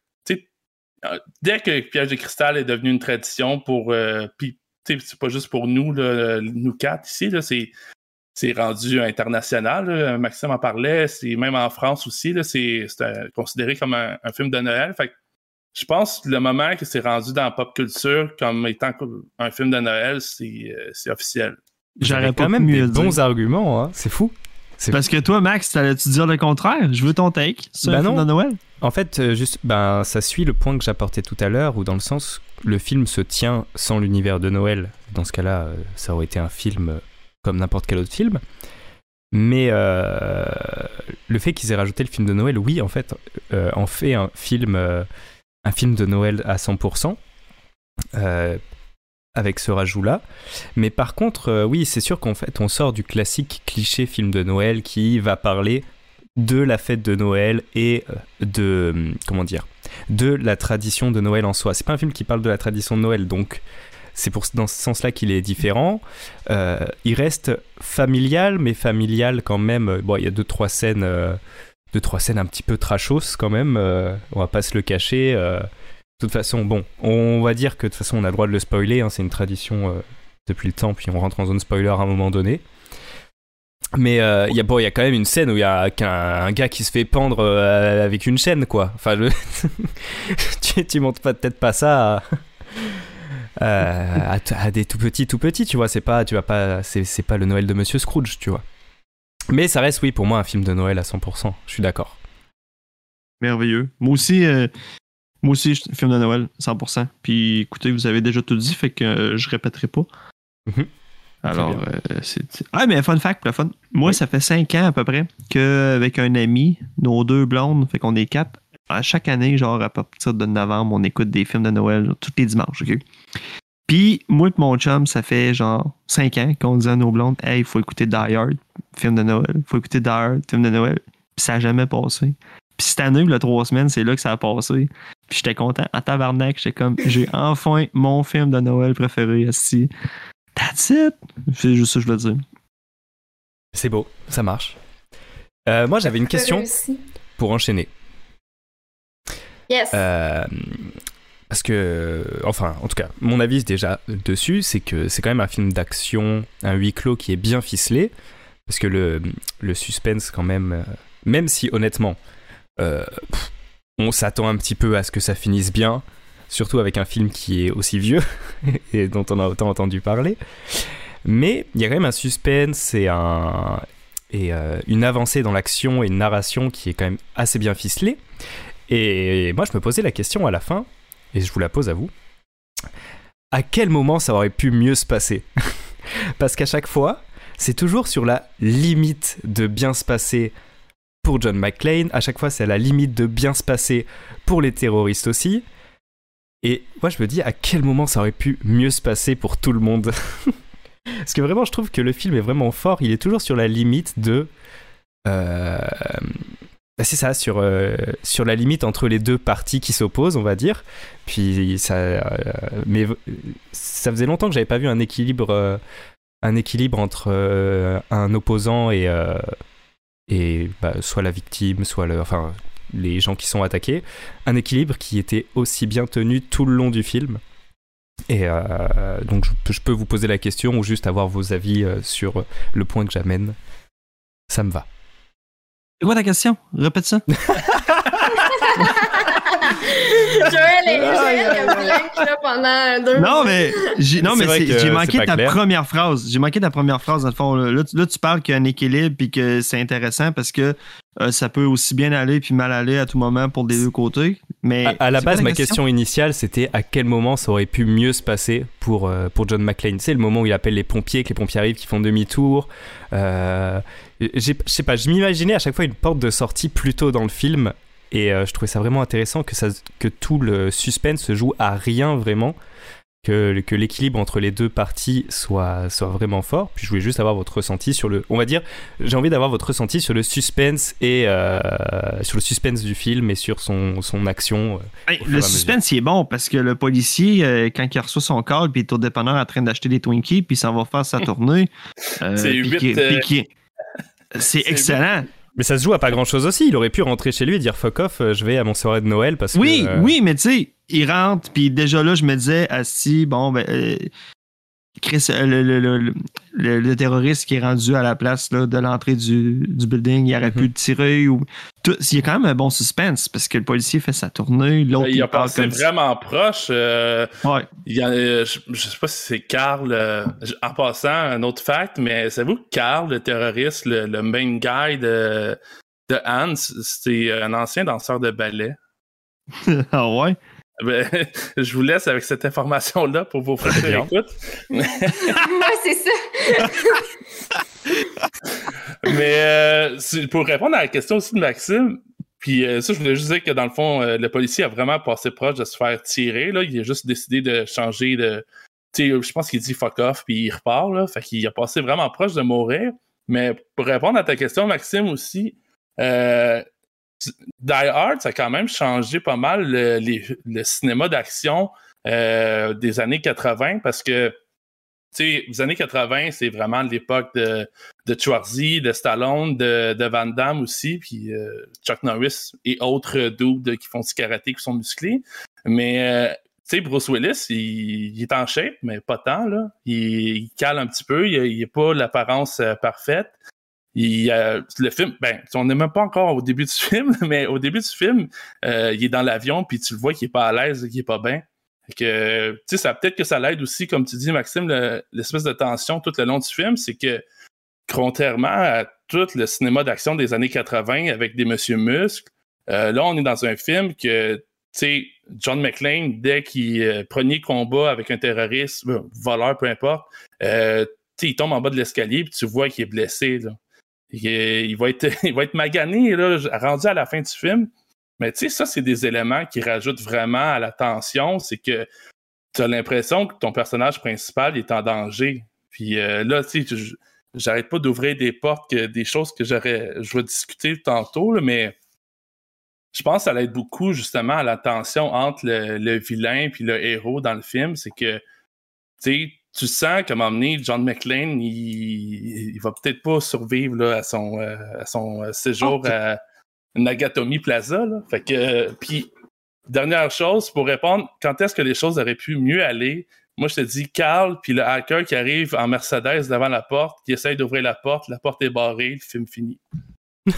euh, dès que Piège de cristal est devenu une tradition pour. euh, c'est pas juste pour nous, nous quatre ici, c'est. C'est rendu international, là. Maxime en parlait, c'est même en France aussi, c'est euh, considéré comme un, un film de Noël. Fait que je pense que le moment que c'est rendu dans la pop culture comme étant un film de Noël, c'est euh, officiel. J'aurais pas quand même des bons arguments, hein. c'est fou. Parce que toi, Max, t'allais-tu dire le contraire? Je veux ton take. C'est Bah un film non. de Noël? En fait, euh, juste, ben, ça suit le point que j'apportais tout à l'heure, où dans le sens, le film se tient sans l'univers de Noël. Dans ce cas-là, ça aurait été un film comme n'importe quel autre film. Mais euh, le fait qu'ils aient rajouté le film de Noël, oui, en fait, euh, en fait un film, euh, un film de Noël à 100%, euh, avec ce rajout-là. Mais par contre, oui, c'est sûr qu'en fait, on sort du classique cliché film de Noël qui va parler de la fête de Noël et de hum, comment dire de la tradition de Noël en soi. C'est pas un film qui parle de la tradition de Noël, donc c'est pour dans ce sens-là qu'il est différent. Euh, il reste familial, mais familial quand même. Bon, il y a deux trois scènes, euh, deux trois scènes un petit peu trashos quand même. euh, on va pas se le cacher. euh. de toute façon, bon, on va dire que de toute façon on a le droit de le spoiler. hein, c'est une tradition euh, depuis le temps, puis on rentre en zone spoiler à un moment donné. Mais euh, il y, a, quand même une scène où il y a un gars qui se fait pendre euh, avec une chaîne, quoi. Enfin, (laughs) tu, tu montres pas- peut-être pas ça euh, à t- à des tout petits, tout petits, tu vois. C'est pas, tu vas pas, c'est pas le Noël de Monsieur Scrooge, tu vois. Mais ça reste, oui, pour moi, un film de Noël à 100%. Je suis d'accord. Merveilleux. Moi aussi, euh, moi aussi, film de Noël, 100%. Puis écoutez, vous avez déjà tout dit, fait que euh, je répéterai pas. Mhm. Alors, euh, c'est. Ah, mais fun fact, le fun. Moi, ça fait 5 ans à peu près qu'avec un ami, nos deux blondes, fait qu'on est quatre, à chaque année, genre à partir de novembre, on écoute des films de Noël tous les dimanches, OK? Puis, moi et mon chum, ça fait genre 5 ans qu'on disait à nos blondes, hey, il faut écouter Die Hard, film de Noël. Il faut écouter Die Hard, film de Noël. Puis ça n'a jamais passé. Puis cette année, le trois semaines, c'est là que ça a passé. Puis j'étais content. En tabarnak, j'étais comme, j'ai enfin mon film de Noël préféré ici. That's it. C'est juste ça que je veux dire. C'est beau, ça marche. Euh, moi, j'avais une question pour enchaîner. Yes. Euh, parce que, enfin, en tout cas, mon avis déjà dessus, c'est que c'est quand même un film d'action, un huis clos qui est bien ficelé. Parce que le, suspense, quand même, euh, même si honnêtement, euh, on s'attend un petit peu à ce que ça finisse bien, surtout avec un film qui est aussi vieux (laughs) et dont on a autant entendu parler. Mais il y a quand même un suspense et, un, et euh, une avancée dans l'action et une narration qui est quand même assez bien ficelée. Et moi, je me posais la question à la fin, et je vous la pose à vous. À quel moment ça aurait pu mieux se passer? Parce qu'à chaque fois, c'est toujours sur la limite de bien se passer pour John McClane. À chaque fois, c'est à la limite de bien se passer pour les terroristes aussi. Et moi, je me dis à quel moment ça aurait pu mieux se passer pour tout le monde? (laughs) Parce que vraiment, je trouve que le film est vraiment fort. Il est toujours sur la limite de. Euh, c'est ça, sur, euh, sur la limite entre les deux parties qui s'opposent, on va dire. Puis ça. euh, mais ça faisait longtemps que j'avais pas vu un équilibre, euh, entre un opposant et. bah, soit la victime, soit enfin, les gens qui sont attaqués. Un équilibre qui était aussi bien tenu tout le long du film. Et donc je, peux- vous poser la question ou juste avoir vos avis sur le point que j'amène. Ça me va. Quoi ta question? Répète ça. (laughs) (laughs) Joël est Aïe, Joël là pendant deux Non, mais j'ai non, mais c'est- j'ai manqué ta clair. première phrase. J'ai manqué ta première phrase, dans le fond. Là, Là, tu- là, tu parles qu'il y a un équilibre puis que c'est intéressant parce que euh, ça peut aussi bien aller puis mal aller à tout moment pour des deux côtés. Mais À, à la base, ma question initiale, c'était à quel moment ça aurait pu mieux se passer pour, euh, pour John McClane? C'est le moment où il appelle les pompiers, que les pompiers arrivent, qui font demi-tour. Euh, je sais pas, je m'imaginais à chaque fois une porte de sortie plus tôt dans le film. Et euh, je trouvais ça vraiment intéressant que, ça, que tout le suspense se joue à rien vraiment. Que, que l'équilibre entre les deux parties soit, soit vraiment fort. Puis je voulais juste avoir votre ressenti sur le. On va dire, j'ai envie d'avoir votre ressenti sur le suspense et euh, sur le suspense du film et sur son, son action. euh, Hey, le suspense, il est bon parce que le policier, euh, quand il reçoit son call puis il est au dépanneur en train d'acheter des Twinkies puis il s'en va faire sa (laughs) tournée. euh, euh, C'est excellent. Mais ça se joue à pas grand chose aussi. Il aurait pu rentrer chez lui et dire fuck off, euh, je vais à mon soirée de Noël parce Oui, que. euh, oui, mais tu sais, il rentre, puis déjà là, je me disais, ah si, bon, ben, euh, Chris, euh, le, le, le, le- le terroriste qui est rendu à la place là, de l'entrée du, du building, il aurait Mhm. pu tirer. ou tout, Il y a quand même un bon suspense parce que le policier fait sa tournée, l'autre il a parle passé comme ça. vraiment proche. euh, Ouais. il y a- je, je sais pas si c'est Carl. euh, en passant, un autre fact, mais savez-vous que Carl, le terroriste, le, le main guy de, de Hans, c'était un ancien danseur de ballet. (laughs) ah ouais? Ben, (laughs) je vous laisse avec cette information-là pour vos frères Bien. écoute. (laughs) Ouais, c'est ça. (laughs) Mais euh, pour répondre à la question aussi de Maxime, puis euh, ça, je voulais juste dire que dans le fond, euh, le policier a vraiment passé proche de se faire tirer. Là. Il a juste décidé de changer de. Tu sais, je pense qu'il dit fuck off, puis il repart. Là. Fait qu'il a passé vraiment proche de mourir. Mais pour répondre à ta question, Maxime, aussi, euh, Die Hard, ça a quand même changé pas mal le, cinéma d'action euh, des années 80 parce que, tu sais, les années 80, c'est vraiment l'époque de, de de Stallone, de, Van Damme aussi, puis euh, Chuck Norris et autres dudes qui font du karaté, qui sont musclés. Mais, euh, tu sais, Bruce Willis, il, est en shape, mais pas tant, là. Il, cale un petit peu, il n'a pas l'apparence parfaite. Il, le film, ben, on n'est même pas encore au début du (laughs) film, mais au début du film, euh, il est dans l'avion, puis tu le vois qu'il est pas à l'aise, qu'il est pas bien. Que, ça peut-être que ça l'aide aussi, comme tu dis, Maxime, le- l'espèce de tension tout le long du film, c'est que, contrairement à tout le cinéma d'action des années 80 avec des Monsieur Muscle, euh, là, on est dans un film que, tu sais, John McClane, dès qu'il euh, premier combat avec un terroriste, euh, voleur, peu importe, euh, tu il tombe en bas de l'escalier, puis tu vois qu'il est blessé, là. Il, va être, (laughs) il va être magané, là, rendu à la fin du film. Mais tu sais, ça, c'est des éléments qui rajoutent vraiment à la tension. C'est que tu as l'impression que ton personnage principal est en danger. Puis euh, là, tu sais, j'arrête pas d'ouvrir des portes, que, des choses que j'aurais, je vais discuter tantôt, mais je pense que ça aide beaucoup justement à la tension entre le, le vilain puis le héros dans le film. C'est que, tu sais, tu sens qu'à un moment donné, John McClane, il, il va peut-être pas survivre là, à son, euh, à son euh, séjour Oh, à Nagatomi Plaza. Là. Fait que, euh, puis, dernière chose, pour répondre, quand est-ce que les choses auraient pu mieux aller? Moi, je te dis, Carl, puis le hacker qui arrive en Mercedes devant la porte, qui essaye d'ouvrir la porte, la porte est barrée, le film fini. (laughs)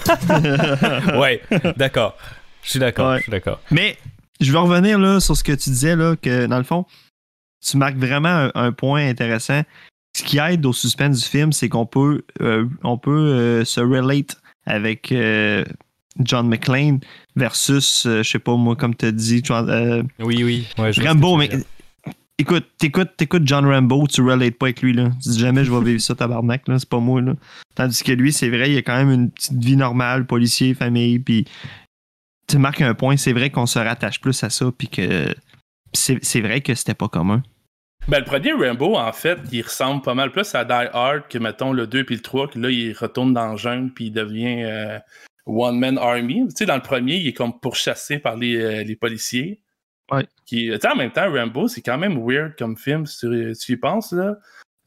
ouais, d'accord. Je suis d'accord, Ouais. je suis d'accord. Mais je veux revenir là, sur ce que tu disais, là, que dans le fond, tu marques vraiment un, un point intéressant. Ce qui aide au suspense du film, c'est qu'on peut, euh, on peut euh, se relate avec euh, John McClane versus, je sais pas moi, comme tu as dit, Oui, oui. Ouais, je Rambo. Mais écoute, t'écoutes, t'écoutes John Rambo, tu relates pas avec lui. Là. Tu dis jamais je vais vivre ça, tabarnak, là, c'est pas moi. Là. Tandis que lui, c'est vrai, il a quand même une petite vie normale, policier, famille, puis tu marques un point, c'est vrai qu'on se rattache plus à ça, puis que c'est, c'est vrai que c'était pas commun. Ben, le premier Rambo, en fait, il ressemble pas mal plus à Die Hard que, mettons, le 2 puis le 3, que là, il retourne dans le jungle puis il devient euh, One Man Army. Tu sais, dans le premier, il est comme pourchassé par les, euh, les policiers. Ouais. Qui, tu sais, en même temps, Rambo, c'est quand même weird comme film, si tu, tu y penses, là.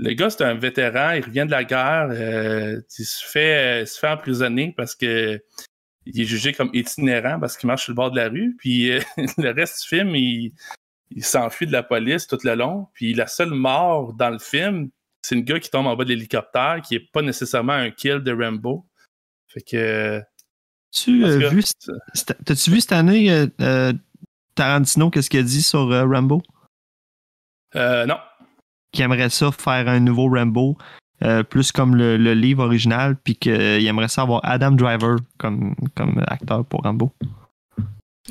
Le gars, c'est un vétéran, il revient de la guerre, euh, il, se fait, euh, il se fait emprisonner parce que il est jugé comme itinérant parce qu'il marche sur le bord de la rue. Puis euh, (laughs) le reste du film, il, il s'enfuit de la police tout le long. Puis la seule mort dans le film, c'est une gars qui tombe en bas de l'hélicoptère, qui est pas nécessairement un kill de Rambo. Fait que. Tu Parce as vu, t'as-tu vu cette année euh, euh, Tarantino, qu'est-ce qu'il a dit sur euh, Rambo? Euh, non. Qu'il aimerait ça faire un nouveau Rambo, euh, plus comme le, le livre original, puis qu'il aimerait ça avoir Adam Driver comme, comme acteur pour Rambo.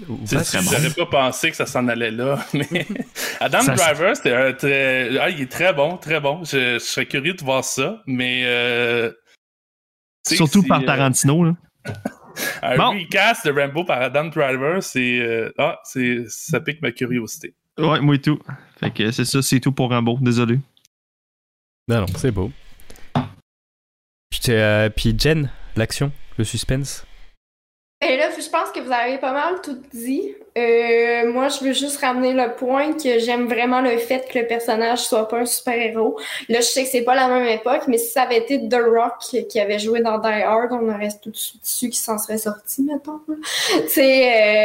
J'aurais pas pensé que ça s'en allait là, (laughs) mais (laughs) Adam Ça- Driver, c'était un très. Ah, il est très bon, très bon. Je, je serais curieux de voir ça, mais. euh, Surtout par euh, Tarantino. là. (laughs) un Bon. recast de Rambo par Adam Driver, c'est. euh, ah, c'est, ça pique ma curiosité. Ouais, moi et tout. Fait que c'est ça, c'est tout pour Rambo. Désolé. Non, non, c'est beau. Euh, puis Jen, l'action, le suspense. Et là, je pense que vous avez pas mal tout dit. Euh, moi, je veux juste ramener le point que j'aime vraiment le fait que le personnage soit pas un super-héros. Là, je sais que c'est pas la même époque, mais si ça avait été The Rock qui avait joué dans Die Hard, on aurait tout de suite su qui s'en serait sorti, mettons.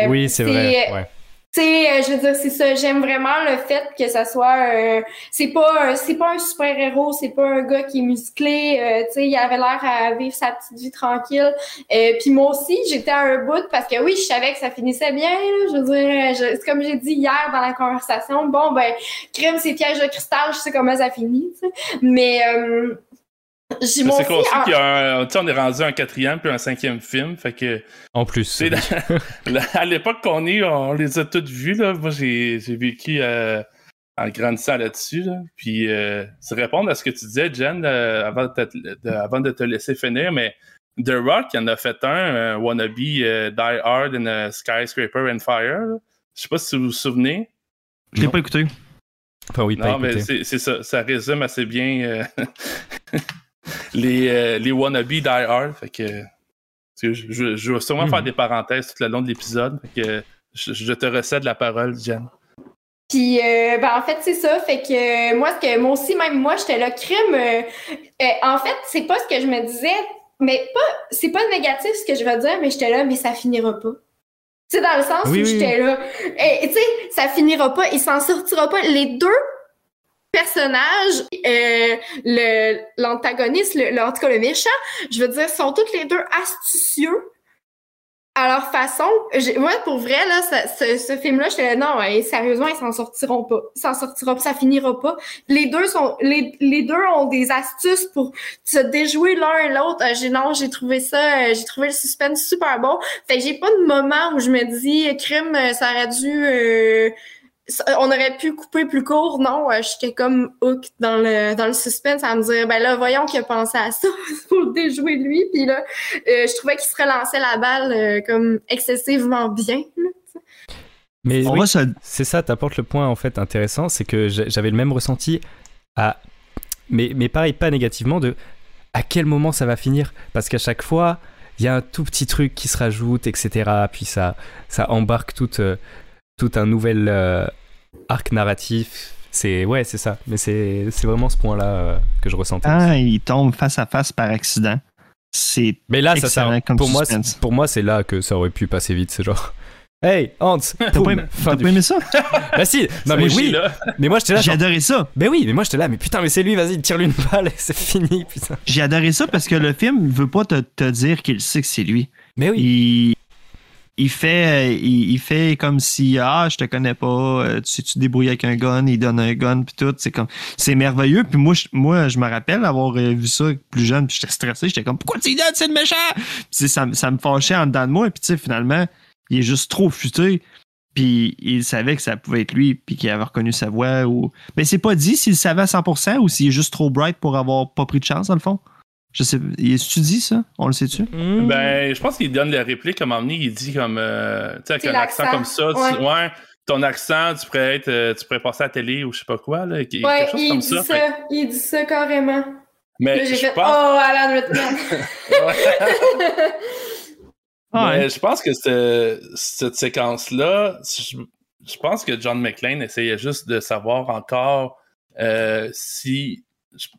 euh, oui, c'est vrai. Ouais. Tu sais, euh, je veux dire, c'est ça. J'aime vraiment le fait que ça soit. euh, c'est pas, c'est pas un super héros, c'est pas un gars qui est musclé. euh, tu sais, il avait l'air à vivre sa petite vie tranquille. Euh, Puis moi aussi, j'étais à un bout parce que oui, je savais que ça finissait bien. là. je veux dire, je- c'est comme j'ai dit hier dans la conversation. Bon, ben, crime, c'est piège de cristal. Je sais comment ça finit. tu sais. Mais euh, j'ai C'est qu'on sait qu'il y a un. On est rendu un quatrième puis un cinquième film. Fait que. En plus. À l'époque qu'on est, on les a toutes vus. Là. Moi, j'ai j'ai vécu euh, en grandissant là-dessus. Là. Puis, euh, c'est répondre à ce que tu disais, Jen, euh, avant, de te, de- avant de te laisser finir, mais The Rock, il en a fait un, un wannabe euh, Die Hard in a Skyscraper and Fire. Je sais pas si vous vous souvenez. Je l'ai pas écouté. Enfin, oui, pas Non, mais écouté. c'est c'est ça. Ça résume assez bien euh, (laughs) les, euh, les wannabe Die Hard. Fait que, je, je- je vais sûrement faire des parenthèses tout le long de l'épisode. Fait que je, je te recède la parole, Jen. Puis, euh, ben, en fait, c'est ça. Fait que euh, moi, ce que moi aussi, même moi, j'étais là, crime. euh, euh, en fait, c'est pas ce que je me disais, mais pas, c'est pas négatif ce que je veux dire, mais j'étais là, mais ça finira pas. Tu sais, dans le sens Oui, où oui, j'étais là, et tu sais, ça finira pas, il s'en sortira pas. Les deux personnages, euh, le, l'antagoniste, le, le- en tout cas le méchant, je veux dire, sont tous les deux astucieux à leur façon. J'ai- Moi, pour vrai, là, ce, ce film-là, j'étais là, non, hey, sérieusement, ils s'en sortiront pas. S'en sortiront pas, ça finira pas. Les deux sont, les, les deux ont des astuces pour se déjouer l'un et l'autre. Euh, j'ai, non, j'ai trouvé ça, euh, j'ai trouvé le suspense super bon. Fait que j'ai pas de moment où je me dis, crime, euh, ça aurait dû, euh, on aurait pu couper plus court. Non, euh, j'étais comme hook dans le, dans le suspense à me dire, ben là, voyons qu'il a pensé à ça (laughs) pour le déjouer lui. Puis là, euh, je trouvais qu'il se relançait la balle euh, comme excessivement bien. là. Mais oui, c'est ça, t'apportes le point en fait intéressant, c'est que j'a- j'avais le même ressenti à. Mais, mais pareil, pas négativement, de à quel moment ça va finir? Parce qu'à chaque fois, il y a un tout petit truc qui se rajoute, etc. Puis ça, ça embarque tout, euh, tout un nouvel euh, arc narratif. C'est ouais, c'est ça. Mais c'est vraiment ce point-là euh, que je ressentais. Quand il tombe face à face par accident, c'est mais là, ça, ça comme pour moi, suspense. pour moi, c'est là que ça aurait pu passer vite. C'est genre, (laughs) hey Hans, T'as pas, aimé- t'as du pas aimé ça? (laughs) Bah si, non mais oui, là. mais moi j'étais là, J'ai genre, adoré ça. ben oui, mais moi j'étais là, mais putain, mais c'est lui, vas-y, tire-lui une balle et c'est fini, putain. J'ai adoré ça parce que le film veut pas te, te dire qu'il sait que c'est lui. Mais oui, Il, il fait il, il fait comme si ah je te connais pas, euh, tu tu te débrouilles avec un gun, il donne un gun puis tout, c'est comme c'est merveilleux. Puis moi je, me rappelle avoir euh, vu ça plus jeune, puis j'étais stressé, j'étais comme pourquoi tu donnes c'est le méchant? Puis ça, me- ça me fâchait en dedans de moi, puis tu sais finalement il est juste trop futé. Puis il savait que ça pouvait être lui, puis qu'il avait reconnu sa voix. ou Mais c'est pas dit s'il savait à 100% ou s'il est juste trop bright pour avoir pas pris de chance, dans le fond. Je sais. Est-tu dit ça? On le sait-tu? Mmh. Ben, je pense qu'il donne la réplique à un moment donné, il dit comme, euh, tu sais, avec un accent comme ça, tu- ouais. ton accent, tu pourrais être, euh, tu pourrais passer à la télé ou je sais pas quoi, là, quelque Ouais, chose il comme dit ça. ça, Fait- il dit ça carrément. mais Là, j'ai je fait pense, Oh, Alan Rickman. Ah, mais ouais. je pense que cette, cette séquence-là, je, je pense que John McClane essayait juste de savoir encore euh, si.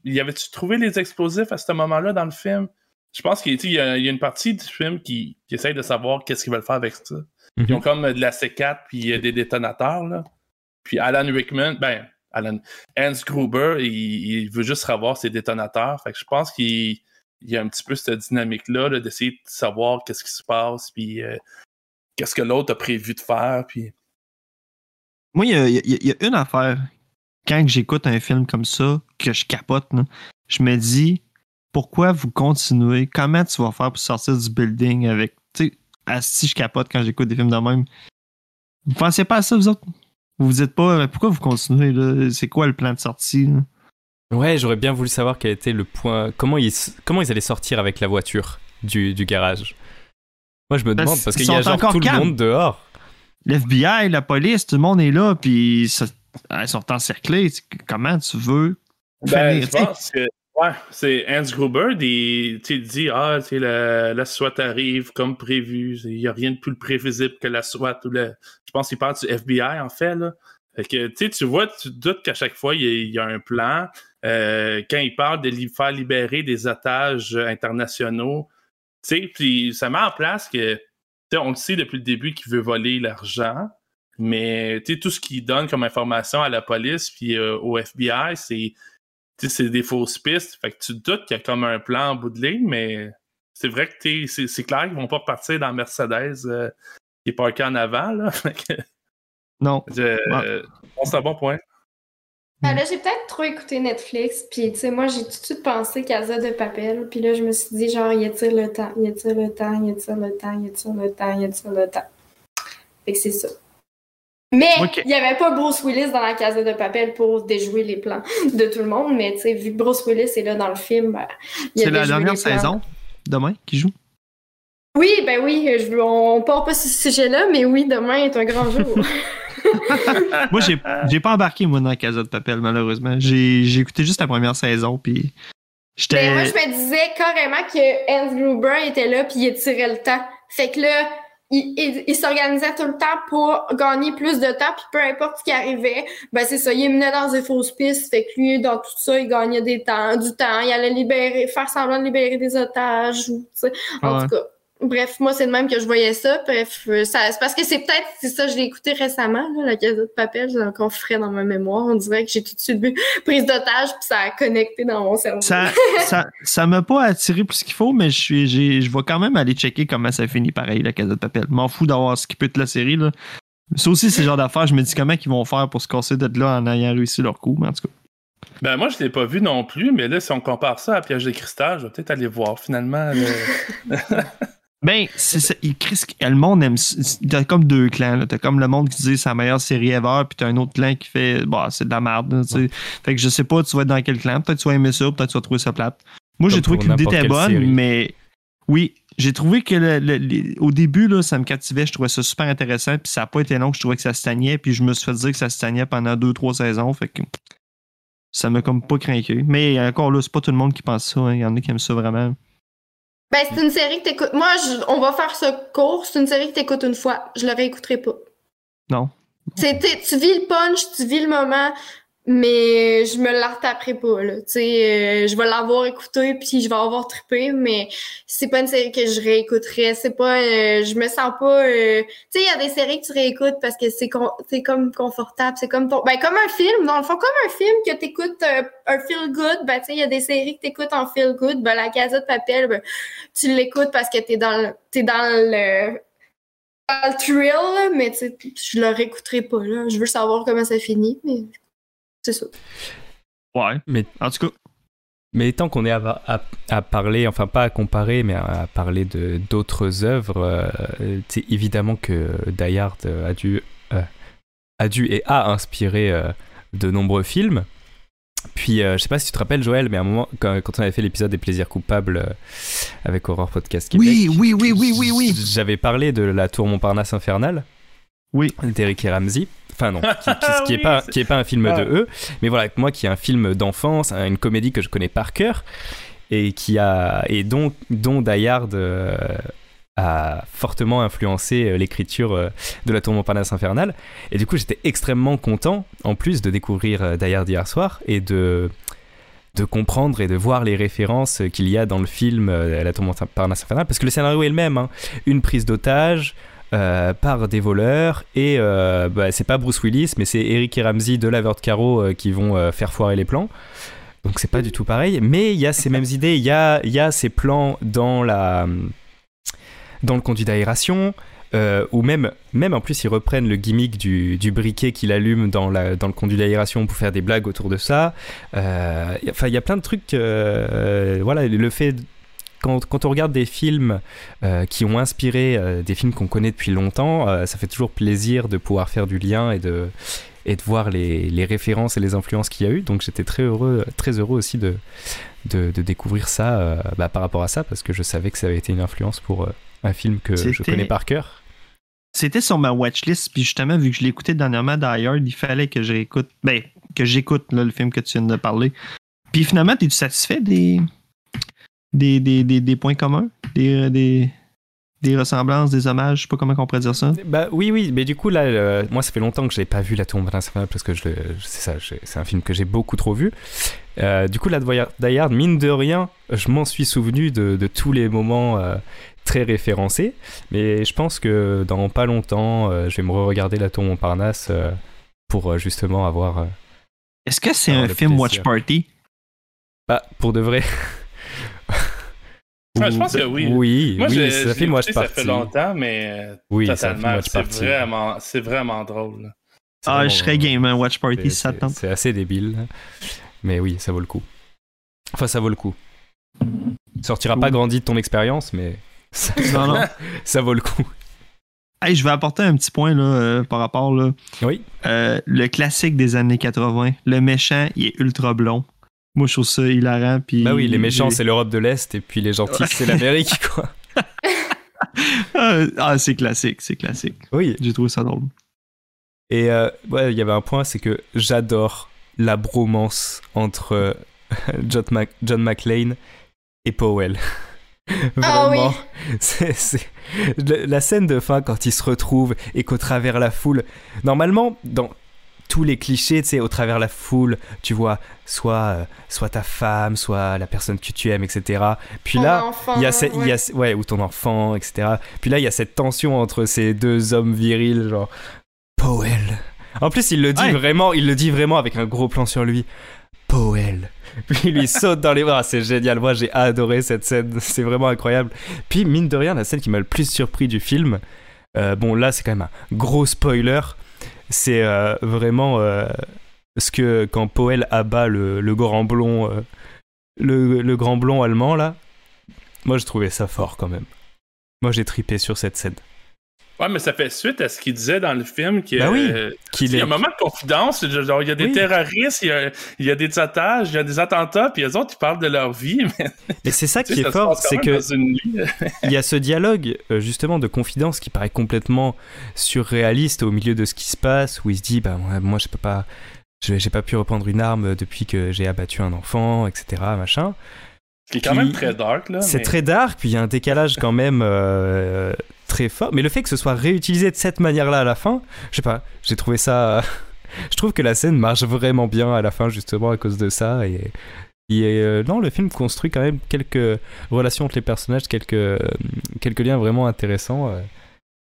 Y avait-tu trouvé les explosifs à ce moment-là dans le film? Je pense qu'il y, a il y a une partie du film qui, qui essaye de savoir qu'est-ce qu'ils veulent faire avec ça. Mhm. Ils ont comme de la C4 puis des détonateurs. Là. Puis Alan Rickman, ben, Alan, Hans Gruber, il, il veut juste revoir ses détonateurs. Fait que je pense qu'il il y a un petit peu cette dynamique-là là, d'essayer de savoir qu'est-ce qui se passe, puis euh, qu'est-ce que l'autre a prévu de faire. Puis Moi, y y il y a une affaire. Quand j'écoute un film comme ça, que je capote, là, je me dis pourquoi vous continuez? Comment tu vas faire pour sortir du building avec. Tu sais, si je capote quand j'écoute des films de même. Vous pensez pas à ça, vous autres? Vous vous dites pas, mais pourquoi vous continuez? là? C'est quoi le plan de sortie? là? Ouais, j'aurais bien voulu savoir quel était le point. Comment ils, comment ils allaient sortir avec la voiture du, du garage Moi, je me Parce demande, parce qu'il y a genre encore tout le monde dehors. L'FBI, la police, tout le monde est là, puis ça- elles sont encerclées. Comment tu veux Ben, finir, je pense que ouais, c'est Hans Gruber, il, dit Ah, la, la SWAT arrive comme prévu. Il n'y a rien de plus prévisible que la SWAT. Ou je pense qu'il parle du FBI, en fait. Là. Fait que, tu vois, tu te doutes qu'à chaque fois, il y, a, il y a un plan. Euh, quand il parle de li- faire libérer des otages internationaux, puis ça met en place que, on le sait depuis le début qu'il veut voler l'argent. Mais tu sais, tout ce qu'il donne comme information à la police puis euh, au FBI, c'est tu sais, c'est des fausses pistes. Fait que tu te doutes qu'il y a comme un plan en bout de ligne, mais c'est vrai que t'es- c'est c'est clair qu'ils vont pas partir dans Mercedes euh, qui est parké en avant. Là. (laughs) Non. je- euh, bon, c'est un bon point. Ah, là, j'ai peut-être trop écouté Netflix, puis tu sais, moi, j'ai tout de suite pensé Casa de Papel, puis là, je me suis dit, genre, il étire le temps, il étire le temps, il étire le temps, il étire le temps, il étire le temps? Fait que c'est ça. Mais il n'y avait pas Bruce Willis dans la Casa de Papel pour déjouer les plans de tout le monde, mais tu sais, vu que Bruce Willis est là dans le film, ben, il C'est la dernière saison, demain, qui joue? Oui, ben oui, je, on part pas sur ce sujet-là, mais oui, demain est un grand jour. (laughs) (laughs) Moi, j'ai j'ai pas embarqué, moi, dans la Casa de Papel, malheureusement. J'ai j'ai écouté juste la première saison, puis j'étais. Mais moi, je me disais carrément que Hans Gruber était là puis il étirait le temps. Fait que là, il, il- il s'organisait tout le temps pour gagner plus de temps, puis peu importe ce qui arrivait, ben c'est ça, il menait dans des fausses pistes. Fait que lui, dans tout ça, il gagnait des temps, du temps. Il allait libérer, faire semblant de libérer des otages. Ou, tu sais. en Ouais. tout cas. Bref, moi, c'est de même que je voyais ça. Bref, euh, ça, c'est parce que c'est peut-être, c'est ça, je l'ai écouté récemment, là, la Casa de Papel, j'ai encore frais dans ma mémoire. On dirait que j'ai tout de suite vu (laughs) prise d'otage, puis ça a connecté dans mon cerveau. Ça (laughs) ça ça m'a pas attiré plus qu'il faut, mais je suis j'ai- je vais quand même aller checker comment ça finit pareil, la Casa de Papel. M'en fous d'avoir skippé toute la série, là. Ça aussi, c'est le genre d'affaires, je me dis comment ils vont faire pour se casser d'être là en ayant réussi leur coup, mais en tout cas. Ben moi, je l'ai pas vu non plus, mais là, si on compare ça à Piège de cristal, je vais peut-être aller voir finalement. le- (laughs) Ben, c'est ça. il- Chris, le monde aime. T'as comme deux clans. T'as comme le monde qui dit c'est la meilleure série ever, puis t'as un autre clan qui fait bah, c'est de la merde. là. Fait que je sais pas, tu vas être dans quel clan. Peut-être que tu vas aimer ça, peut-être que tu vas trouver ça plate. Moi, j'ai trouvé que l'idée était bonne, série. mais oui, j'ai trouvé que le- au début, là, ça me captivait. Je trouvais ça super intéressant, puis ça n'a pas été long. Je trouvais que ça stagnait, puis je me suis fait dire que ça stagnait pendant deux, trois saisons. Fait que ça m'a comme pas craqué. Mais encore là, c'est pas tout le monde qui pense ça. hein. Il y en a qui aiment ça vraiment. Ben, c'est une série que t'écoutes. Moi, je- on va faire ce cours. C'est une série que t'écoutes une fois. Je le réécouterai pas. Non. Tu vis le punch, tu vis le moment, mais je me la retaperai pas, là. Tu sais, euh, je vais l'avoir écouté, puis je vais avoir trippé, mais c'est pas une série que je réécouterais. C'est pas... euh, je me sens pas... euh, Tu sais, il y a des séries que tu réécoutes parce que c'est con- c'est comme confortable. C'est comme ton... Ben, comme un film, dans le fond, comme un film que t'écoutes euh, un feel-good. Ben, tu sais, il y a des séries que t'écoutes en feel-good. Ben, La Casa de Papel, ben, tu l'écoutes parce que t'es dans le... T'es dans le le thrill, mais je le réécouterai pas. Là. Je veux savoir comment ça finit, mais c'est ça. Ouais. Mais- En tout cas, Mais tant qu'on est à, à- à parler, enfin pas à comparer, mais à, à parler de d'autres œuvres, euh, c'est évidemment que Die Hard euh, a dû, euh, a dû et a inspiré euh, de nombreux films. Puis, euh, je sais pas si tu te rappelles, Joël, mais à un moment, quand, quand on avait fait l'épisode des plaisirs coupables euh, avec Horror Podcast Québec, oui, oui, oui, oui, oui, oui. j'avais parlé de la tour Montparnasse infernale. Oui. D'Eric et Ramsey. Enfin non, qui, qui- (laughs) qui est Oui, pas c'est- qui est pas un film Ah. de eux, mais voilà, moi qui est un film d'enfance, une comédie que je connais par cœur et qui a et dont dont Die Hard euh, a fortement influencé euh, l'écriture euh, de la tour Montparnasse infernale. Et du coup, j'étais extrêmement content en plus de découvrir Die Hard hier soir et de de comprendre et de voir les références qu'il y a dans le film euh, La tour Montparnasse infernale parce que le scénario est le même, hein. une prise d'otage euh, par des voleurs et euh, bah, c'est pas Bruce Willis mais c'est Eric et Ramsey de Laveur de Carreau euh, qui vont faire foirer les plans donc c'est pas du tout pareil mais il y a ces mêmes (laughs) idées il y a, y a ces plans dans la dans le conduit d'aération euh, ou même, même en plus ils reprennent le gimmick du, du briquet qu'il allume dans, la, dans le conduit d'aération pour faire des blagues autour de ça. Euh, Enfin, il y a plein de trucs. euh, voilà, le fait. Quand, quand on regarde des films euh, qui ont inspiré euh, des films qu'on connaît depuis longtemps, euh, ça fait toujours plaisir de pouvoir faire du lien et de, et de voir les, les références et les influences qu'il y a eu. Donc j'étais très heureux, très heureux aussi de, de, de découvrir ça bah, par rapport à ça, parce que je savais que ça avait été une influence pour un film que je connais par cœur. C'était sur ma watchlist, puis justement, vu que je écouté dernièrement, Hard, il fallait que j'écoute, ben, que j'écoute le film que tu viens de parler. Puis finalement, es-tu satisfait des, des, des, des, des points communs, des, des, des ressemblances, des hommages, je sais pas comment on pourrait dire ça. Bah oui, oui, mais du coup, là, euh, moi, ça fait longtemps que je n'ai pas vu La Tombe infernale parce que je c'est ça, c'est un film que j'ai beaucoup trop vu. Euh, du coup, là, Die Hard, mine de rien, je m'en suis souvenu de, de tous les moments euh, très référencés, mais je pense que dans pas longtemps, euh, je vais me re-regarder La Tombe Montparnasse euh, pour euh, justement avoir. euh, Est-ce que c'est un film plaisir. Watch Party? Bah, pour de vrai. (laughs) Ouais, je pense que oui. Oui, Moi, oui, je un ça Party. fait longtemps, mais Oui, un totalement, c'est vraiment, c'est vraiment drôle. Ah, vraiment- je serais game, hein, Watch Party, si ça tente. C'est assez débile. Mais oui, ça vaut le coup. Enfin, ça vaut le coup. Sortira pas grandi de ton expérience, mais (laughs) ça, Non, non. (laughs) ça vaut le coup. Hey, je vais apporter un petit point là, euh, par rapport là. Oui. Euh, le classique des années 80. Le méchant, il est ultra blond. Moi, je trouve ça hilarant. Puis Bah oui, les méchants, c'est l'Europe de l'Est, et puis les gentils, c'est l'Amérique, quoi. (laughs) Ah, ah, c'est classique, c'est classique. Oui. J'ai trouvé ça drôle. Et euh, ouais, il y avait un point, c'est que j'adore la bromance entre euh, (laughs) John, Mac- John McClane et Powell. (laughs) Ah oui. Vraiment, c'est, la scène de fin quand ils se retrouvent et qu'au travers la foule, normalement dans tous les clichés, tu sais, au travers la foule, tu vois soit euh, soit ta femme, soit la personne que tu aimes, etc. Puis Ton là, il y a, ce- il y a ouais. ouais, ou ton enfant, etc. Puis là, il y a cette tension entre ces deux hommes virils, genre Powell. En plus, il le dit Ouais. vraiment, il le dit vraiment avec un gros plan sur lui. Powell. (laughs) Puis il lui saute dans les bras, c'est génial. Moi, j'ai adoré cette scène, (laughs) c'est vraiment incroyable. Puis mine de rien, la scène qui m'a le plus surpris du film, euh, bon là, c'est quand même un gros spoiler. C'est euh, vraiment euh, ce que quand Powell abat le, le grand blond, euh, le, le grand blond allemand là. Moi, je trouvais ça fort quand même. Moi, j'ai tripé sur cette scène. Ouais, mais ça fait suite à ce qu'il disait dans le film. Oui. euh, Qu'il il y a un moment de confidence. Genre, il y a des Oui. terroristes, il y a, il y a des otages, il y a des attentats, puis les autres, ils parlent de leur vie. (laughs) Mais Et c'est ça qui est ça fort, c'est que il y a ce dialogue euh, justement de confidence qui paraît complètement surréaliste au milieu de ce qui se passe où il se dit bah moi, je peux pas j'ai pas pu reprendre une arme depuis que j'ai abattu un enfant etc machin Ce qui est quand même très dark. là. c'est mais- très dark puis il y a un décalage quand même euh, très fort mais le fait que ce soit réutilisé de cette manière là à la fin je sais pas j'ai trouvé ça (laughs) je trouve que la scène marche vraiment bien à la fin justement à cause de ça et et euh, non, le film construit quand même quelques relations entre les personnages, quelques, euh, quelques liens vraiment intéressants. euh.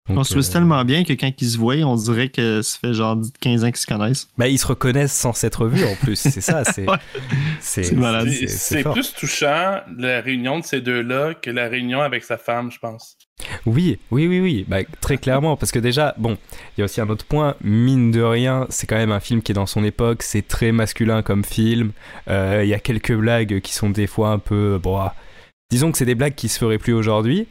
Donc, on se trouve euh, tellement bien que quand ils se voient, on dirait que ça fait genre 15 ans qu'ils se connaissent. Bah, ils se reconnaissent sans s'être vus en plus, c'est ça, (laughs) c'est plus touchant la réunion de ces deux-là que la réunion avec sa femme, je pense. Oui, oui, oui, oui, bah, très clairement, parce que déjà, bon, il y a aussi un autre point, mine de rien, c'est quand même un film qui est dans son époque, c'est très masculin comme film, Euh, il y a quelques blagues qui sont des fois un peu, bon, ah, disons que c'est des blagues qui se feraient plus aujourd'hui,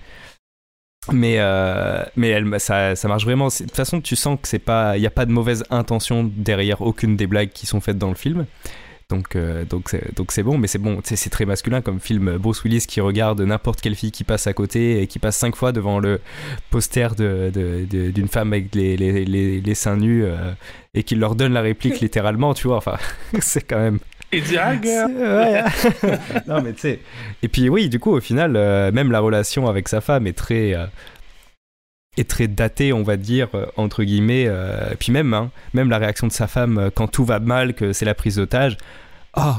mais, euh, mais elle, ça, ça marche vraiment, de toute façon, tu sens que n'y a pas de mauvaise intention derrière aucune des blagues qui sont faites dans le film. Donc, euh, donc, c'est, donc c'est bon, mais c'est bon, c'est très masculin comme film. Bruce Willis qui regarde n'importe quelle fille qui passe à côté et qui passe cinq fois devant le poster de, de- de- d'une femme avec les, les, les, les seins nus euh, et qui leur donne la réplique (laughs) littéralement, tu vois. Enfin, (laughs) c'est quand même. Dit, ah, ouais. (laughs) non, mais tu sais. Et puis, oui, du coup, au final, euh, même la relation avec sa femme est très. Est très datée, on va dire, euh, entre guillemets. euh, puis même, hein, même la réaction de sa femme euh, quand tout va mal, que c'est la prise d'otage. Oh,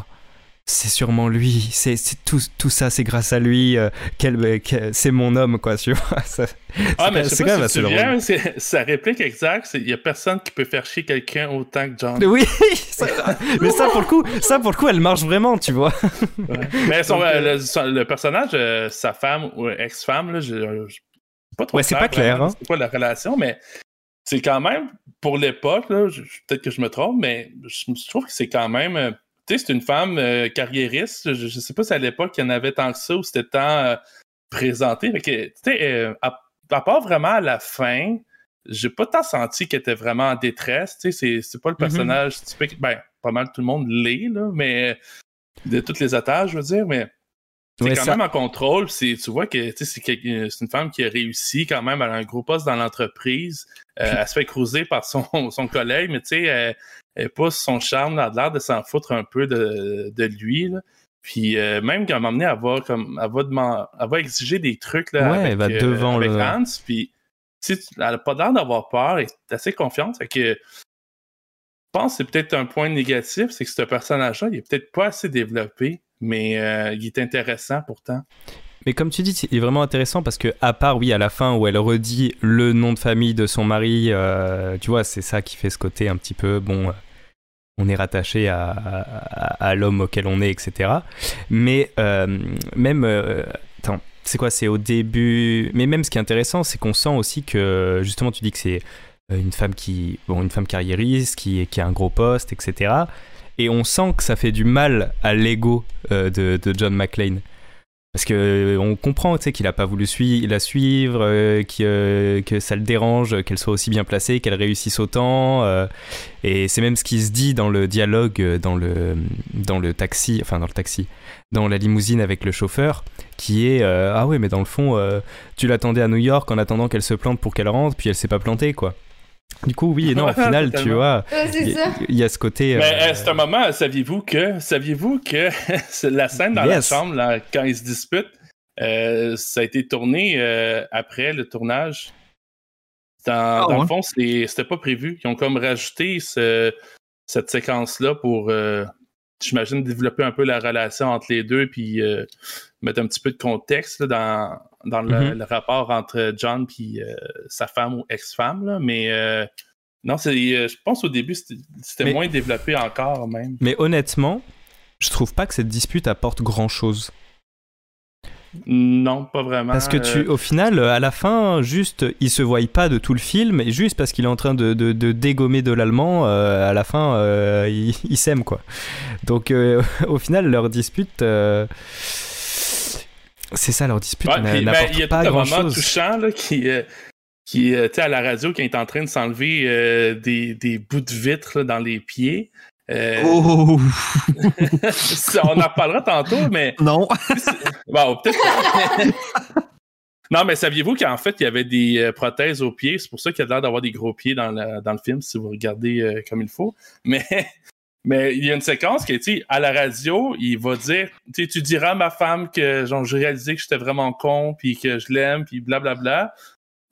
c'est sûrement lui. C'est tout, tout ça, c'est grâce à lui. euh, quel- quel- c'est mon homme, quoi, (laughs) tu vois. Ça- Ah, c'est mais quand- c'est même si assez drôle. sa réplique exacte, c'est il y a personne qui peut faire chier quelqu'un autant que John. Oui, (laughs) ça- mais ça pour le coup, ça pour le coup, elle marche vraiment, tu vois. Mais son- Donc, euh, le, son- le personnage, euh, sa femme ou ex-femme, là, je, je- pas trop Ouais, c'est pas clair, hein. C'est quoi la relation, mais c'est quand même, pour l'époque, là, je- je- peut-être que je me trompe, mais je, je trouve que c'est quand même. euh, tu sais, c'est une femme euh, carriériste. Je, je sais pas si à l'époque, il y en avait tant que ça ou c'était tant euh, présenté. Tu sais, à, à part vraiment à la fin, j'ai pas tant senti qu'elle était vraiment en détresse. Tu sais, c'est- c'est pas le personnage typique. Ben, pas mal tout le monde l'est, là, mais de toutes les attaches, je veux dire, mais c'est Ouais, quand ça- même en contrôle. C'est, tu vois que sais, c'est, une femme qui a réussi quand même. A un gros poste dans l'entreprise. Euh, elle se fait cruiser par son, (laughs) son collègue, mais tu sais, elle, elle pousse son charme. Elle a l'air de s'en foutre un peu de, de lui. là. Puis euh, même moment donné, elle va, comme, elle va, demand- elle va exiger des trucs là, Ouais, avec, elle va euh, devant avec le- Hans. Puis tu sais, elle n'a pas l'air d'avoir peur. Elle est assez confiante. Fait que pense que c'est peut-être un point négatif, c'est que ce personnage-là, il est peut-être pas assez développé, mais euh, il est intéressant pourtant. Mais comme tu dis, il est vraiment intéressant parce que, à part, oui, à la fin où elle redit le nom de famille de son mari, euh, tu vois, c'est ça qui fait ce côté un petit peu, bon, euh, on est rattaché à, l'homme auquel on est, etc. Mais même, attends, c'est quoi C'est au début. Mais même ce qui est intéressant, c'est qu'on sent aussi que, justement, tu dis que c'est une femme qui, bon, une femme carriériste, qui, qui a un gros poste, etc. Et on sent que ça fait du mal à l'ego euh, de, John McClane. Parce que euh, on comprend, tu sais, qu'il a pas voulu la suivre, euh, euh, que ça le dérange qu'elle soit aussi bien placée, qu'elle réussisse autant. euh, et c'est même ce qui se dit dans le dialogue euh, dans le dans le taxi, enfin dans le taxi, dans la limousine avec le chauffeur, qui est euh, ah ouais, mais dans le fond, euh, tu l'attendais à New York en attendant qu'elle se plante pour qu'elle rentre, puis elle s'est pas plantée, quoi. Du coup, oui et non, au final, tu vois, Ouais, c'est il y, a ce côté. Mais euh, à ce moment, saviez-vous que saviez-vous que (laughs) c'est la scène dans Yes. la chambre là, quand ils se disputent, euh, ça a été tourné euh, après le tournage? Dans, Ah, dans ouais. le fond, c'est- c'était pas prévu. Ils ont comme rajouté ce- cette séquence-là pour, euh, j'imagine, développer un peu la relation entre les deux, puis euh, mettre un petit peu de contexte là, dans, dans le, Mhm. le rapport entre John et sa femme ou ex-femme. Mais euh, non, euh, je pense au début, c'était, moins développé encore même. Mais honnêtement, je trouve pas que cette dispute apporte grand chose. Non, pas vraiment. Parce que tu, Euh, au final, à la fin, juste, il se voit pas de tout le film, et juste parce qu'il est en train de, de- de dégommer de l'allemand, euh, à la fin, euh, il, il s'aime, quoi. Donc, euh, (laughs) au final, leur dispute, euh, c'est ça, leur dispute ouais, n'a- puis, ben, il y a pas tout un moment touchant là, qui, euh, qui euh, à la radio, qui est en train de s'enlever euh, des, des bouts de vitre là, dans les pieds. Euh, Oh! (laughs) (laughs) on en reparlera tantôt, mais Non! (laughs) Bon, peut-être. non, mais saviez-vous qu'en fait, il y avait des prothèses aux pieds? C'est pour ça qu'il y a l'air d'avoir des gros pieds dans, la- dans le film, si vous regardez comme il faut. Mais, mais il y a une séquence qui est, tu sais, à la radio, il va dire, tu sais, tu diras à ma femme que genre, j'ai réalisé que j'étais vraiment con, puis que je l'aime, puis blablabla.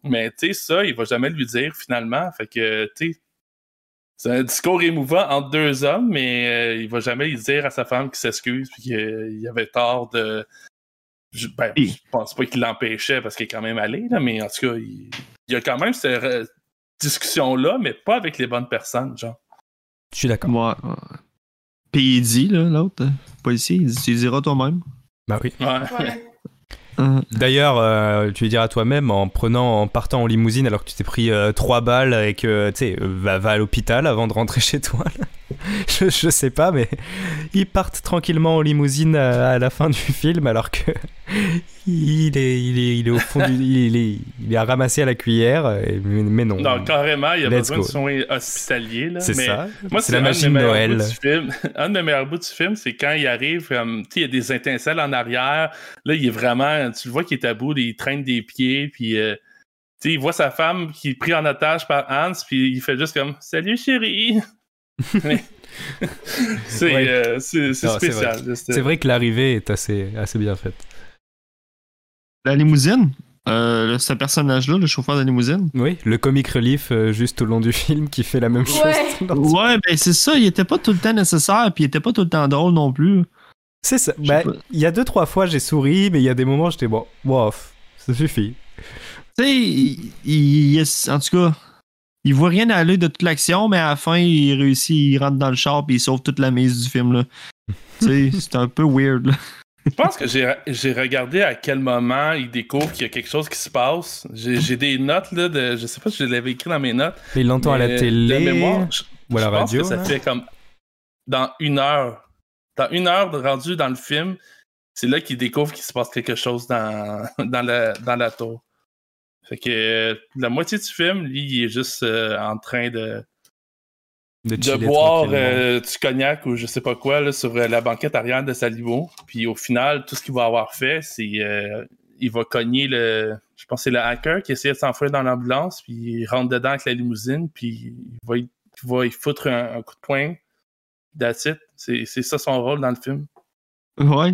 Mais tu sais, ça, il va jamais lui dire finalement. Fait que, tu sais, c'est un discours émouvant entre deux hommes, mais euh, il va jamais lui dire à sa femme qu'il s'excuse puis qu'il avait tort de. Je, ben, je pense pas qu'il l'empêchait parce qu'il est quand même allé, là, mais en tout cas, il, il y a quand même cette euh, discussion-là, mais pas avec les bonnes personnes, genre. Je suis d'accord. Ouais. ouais. Puis il dit, là, l'autre, euh, policier, il dit, tu le diras toi-même. Bah oui. Ouais. (laughs) Euh, D'ailleurs, euh, tu le diras toi-même en prenant, en partant en limousine alors que tu t'es pris euh, trois balles et que tu sais, euh, va, va à l'hôpital avant de rentrer (laughs) chez toi. là. (laughs) je, je sais pas, mais ils partent tranquillement en limousine à, à la fin du film alors que (laughs) il est, il est, il est au fond du, il est, il est à ramasser à la cuillère. et- mais, non. Non, carrément, il y a Let's besoin go. de soins hospitaliers. là, c'est mais ça. Moi, c'est la un de magie de meilleurs Noël. bouts du film. (laughs) Un de mes meilleurs bouts du film, c'est quand il arrive, sais, il y a des étincelles en arrière. Là, il est vraiment, tu le vois qu'il est à bout, il traîne des pieds, puis, euh, il voit sa femme qui est prise en otage par Hans, puis il fait juste comme, salut chérie. (laughs) C'est Ouais. euh, spécial. C'est vrai que l'arrivée est assez, assez bien faite. la limousine, euh, ce personnage-là, le chauffeur de limousine. Oui, le comic relief euh, juste au long du (laughs) film qui fait la même chose. (laughs) Ouais. Ouais, ben c'est ça, il était pas tout le temps nécessaire, puis il était pas tout le temps drôle non plus. C'est ça. Bah, pas. Il y a deux, trois fois, j'ai souri, mais il y a des moments, j'étais bon, bof, ça suffit. Tu sais, en tout cas, il voit rien aller de toute l'action, mais à la fin, il réussit, il rentre dans le char, puis il sauve toute la mise du film, là. (laughs) tu sais, c'est un peu weird, là. Je pense que j'ai regardé à quel moment il découvre qu'il y a quelque chose qui se passe. J'ai des notes, là, de, je sais pas si je l'avais écrit dans mes notes. Il l'entend à la télé De mémoire, je, ou à la je pense radio. que ça là. fait comme dans une heure. Dans une heure de rendu dans le film, c'est là qu'il découvre qu'il se passe quelque chose dans, (laughs) dans, la, dans la tour. Fait que euh, la moitié du film, lui, il est juste euh, en train de, de, boire euh, du cognac ou je sais pas quoi là, sur euh, la banquette arrière de sa limo. Puis au final, tout ce qu'il va avoir fait, c'est euh, il va cogner le. Je pense que c'est le hacker qui essaie de s'enfuir dans l'ambulance, puis il rentre dedans avec la limousine, puis il va y, il va y foutre un, un coup de poing. That's it. C'est c'est ça son rôle dans le film. Ouais.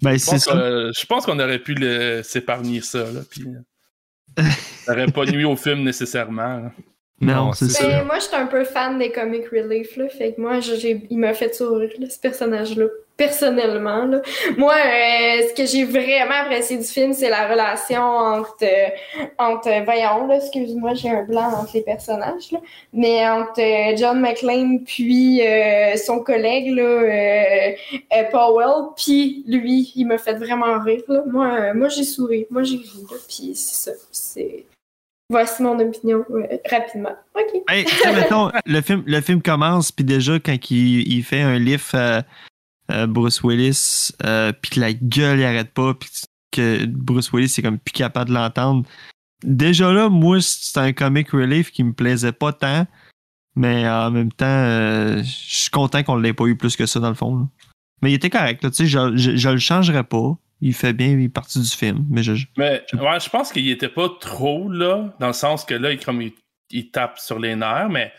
Ben, Je c'est pense, ça. que- je pense qu'on aurait pu le- s'épargner ça, là, puis ça aurait pas nuit au film nécessairement. Non, c'est ça. Ben, moi, je suis un peu fan des comic relief, là. Fait que moi, j'ai, il m'a fait sourire, là, ce personnage-là. Personnellement, là. Moi, euh, ce que j'ai vraiment apprécié du film, c'est la relation entre, euh, entre, euh, voyons, là, excuse-moi, j'ai un blanc entre les personnages, là. Mais entre euh, John McClane puis euh, son collègue, là, Powell, puis lui, il m'a fait vraiment rire, là. Moi, euh, moi, j'ai souri. Moi, j'ai ri, là. Puis c'est ça. C'est... Voici mon opinion, ouais, rapidement. OK. Hey, mettons, (laughs) le film, le film commence, puis déjà, quand il, il fait un lift à, à Bruce Willis, euh, puis que la gueule, il arrête pas, puis que Bruce Willis, c'est comme plus capable de l'entendre. Déjà là, moi, c'est un comic relief qui me plaisait pas tant, mais en même temps, euh, je suis content qu'on l'ait pas eu plus que ça, dans le fond. là. Mais il était correct, là, tu sais, je, je, je le changerais pas. Il fait bien, il est parti du film, mais je, je- Mais ouais, je pense qu'il était pas trop là, dans le sens que là, il, comme il, il tape sur les nerfs, mais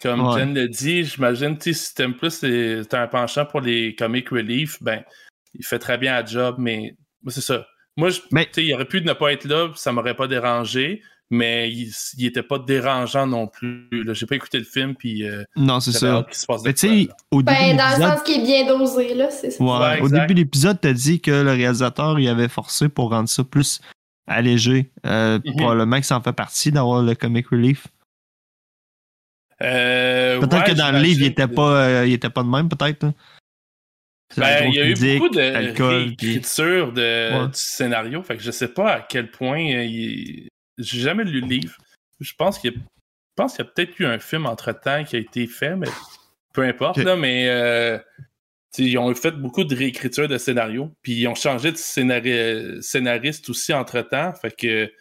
comme Ouais. Jen l'a dit, j'imagine si t'aimes plus les- t'as un penchant pour les comic relief, ben il fait très bien la job, mais c'est ça. Moi, je- Mais- il aurait pu ne pas être là, ça m'aurait pas dérangé, mais il, il était pas dérangeant non plus. là. J'ai pas écouté le film, puis euh, non, c'est ça. se passe Mais tu sais, au début Ben, dans le sens qui est bien dosé, là, c'est ça. Ouais, Ouais, au exact. début de l'épisode, t'as dit que le réalisateur il avait forcé pour rendre ça plus allégé. Euh, Mhm. Probablement que ça en fait partie d'avoir le comic relief. Euh, Peut-être ouais, que dans le livre, il j'imagine était que- pas, euh, il était pas de même, peut-être. la Ben, il y a eu beaucoup de l'alcool, puis- réécriture de, Ouais. du scénario. Fait que je sais pas à quel point il... j'ai jamais lu le livre. Je pense qu'il y a, je pense qu'il y a peut-être eu un film entre temps qui a été fait, mais peu importe. Là, mais euh, ils ont fait beaucoup de réécriture de scénario. Puis ils ont changé de scénari- scénariste aussi entre temps. Fait que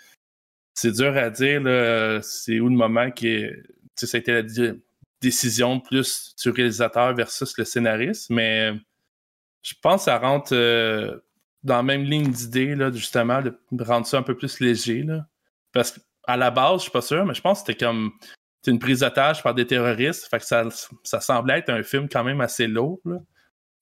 c'est dur à dire. C'est où le moment sais, ça a été la décision plus du réalisateur versus le scénariste. Mais je pense que ça rentre euh, dans la même ligne d'idée, justement, de rendre ça un peu plus léger. Là. Parce qu'à la base, je suis pas sûr, mais je pense que c'était comme une prise d'otage par des terroristes. Fait que ça, ça semblait être un film quand même assez lourd. Là,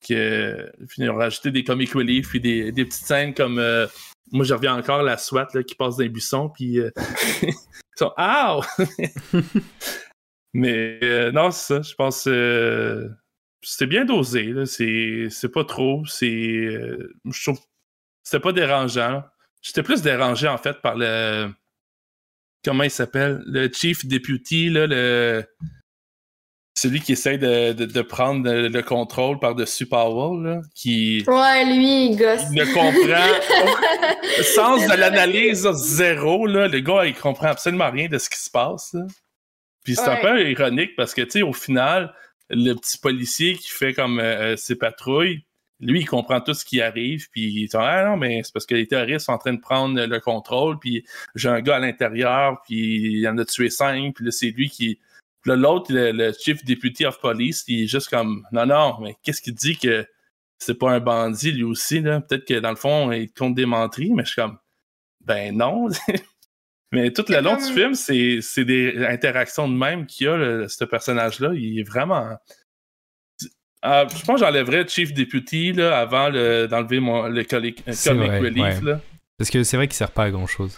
que, puis ils ont rajouté des comic relief puis des, des petites scènes comme euh, moi je reviens encore la SWAT là, qui passe dans les buissons puis euh, (laughs) ils sont Ow! (laughs) mais euh, non c'est ça je pense euh, c'était bien dosé c'est pas trop c'est euh, je trouve c'était pas dérangeant j'étais plus dérangé en fait par le comment il s'appelle le chief deputy là le celui qui essaie de, de, de prendre le, le contrôle par-dessus Powell, là, qui Ouais, lui, il gosse. il ne comprend (laughs) le sens de l'analyse zéro. Là. Le gars, il comprend absolument rien de ce qui se passe. là. Puis c'est un peu ironique parce que, tu sais, au final, le petit policier qui fait comme euh, euh, ses patrouilles, lui, il comprend tout ce qui arrive. Puis il dit Ah non, mais c'est parce que les terroristes sont en train de prendre le contrôle. Puis j'ai un gars à l'intérieur. Puis il en a tué cinq. Puis là, c'est lui qui. Puis là, l'autre, le, le chief deputy of police, il est juste comme Non, non, mais qu'est-ce qu'il dit que c'est pas un bandit lui aussi là? Peut-être que dans le fond il compte des menteries mais je suis comme ben non (laughs) mais tout le long du film c'est c'est des interactions de même qu'il y a ce personnage là il est vraiment Ah, je pense que j'enlèverais Chief Deputy là, avant le- d'enlever mon le comic relief ouais. là. Parce que c'est vrai qu'il sert pas à grand chose.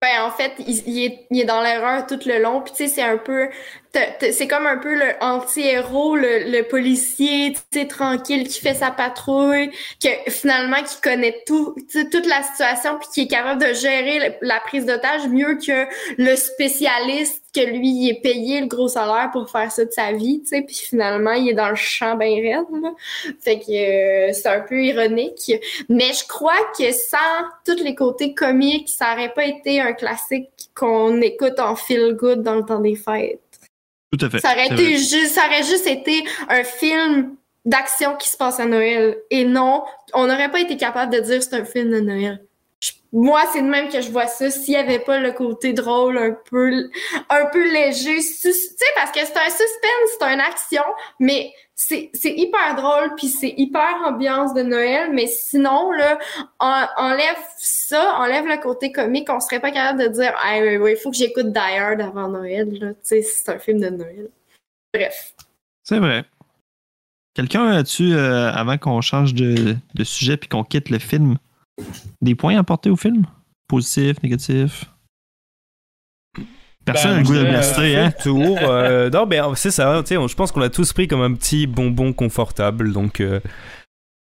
Ben, en fait, il, il est, il est dans l'erreur tout le long. Puis, tu sais, c'est un peu. C'est comme un peu le anti-héros, le, le policier, tranquille, qui fait sa patrouille, que finalement, qui connaît tout, toute la situation, puis qui est capable de gérer la prise d'otage mieux que le spécialiste que lui, il est payé le gros salaire pour faire ça de sa vie, tu sais, puis finalement, il est dans le champ bien raide, là. Fait que euh, c'est un peu ironique. Mais je crois que sans tous les côtés comiques, ça aurait pas été un classique qu'on écoute en feel good dans le temps des fêtes. Tout à fait. Ça aurait, été juste, ça aurait juste été un film d'action qui se passe à Noël. Et non, on n'aurait pas été capable de dire c'est un film de Noël. Je- moi, c'est de même que je vois ça. S'il n'y avait pas le côté drôle, un peu, un peu léger, tu sais, parce que c'est un suspense, c'est une action, mais c'est hyper drôle, puis c'est hyper ambiance de Noël. Mais sinon, là, en- enlève ça, enlève le côté comique, on serait pas capable de dire, ah oui, il faut que j'écoute Die Hard avant Noël, là. Tu sais, c'est un film de Noël. Bref. C'est vrai. Quelqu'un as-tu, euh, avant qu'on change de, de sujet puis qu'on quitte le film, des points à apporter au film? Positifs, négatifs? Personne n'a Ben, le goût de blaster, hein? (laughs) Tour. euh, non, mais c'est ça. tu sais, on- je pense qu'on l'a tous pris comme un petit bonbon confortable. Donc, euh,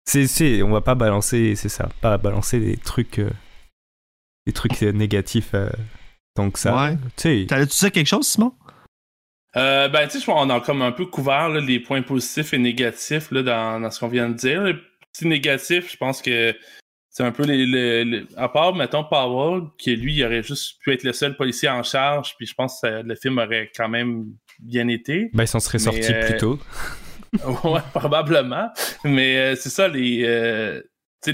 c'est, c'est, on va pas balancer, c'est ça, pas balancer des trucs, euh, des trucs euh, négatifs euh, tant que ça. Ouais. Tu sais, T'allais-tu dire quelque chose, Simon? Euh, ben, tu sais, je pense qu'on a comme un peu couvert là, les points positifs et négatifs là, dans, dans ce qu'on vient de dire. Les petits négatifs, je pense que c'est un peu les, les- les- À part, mettons, Powell, qui lui, il aurait juste pu être le seul policier en charge, puis je pense que ça- le film aurait quand même bien été. bah, il s'en serait Mais, sorti euh, plus tôt. (laughs) ouais, probablement. Mais euh, c'est ça, les, euh,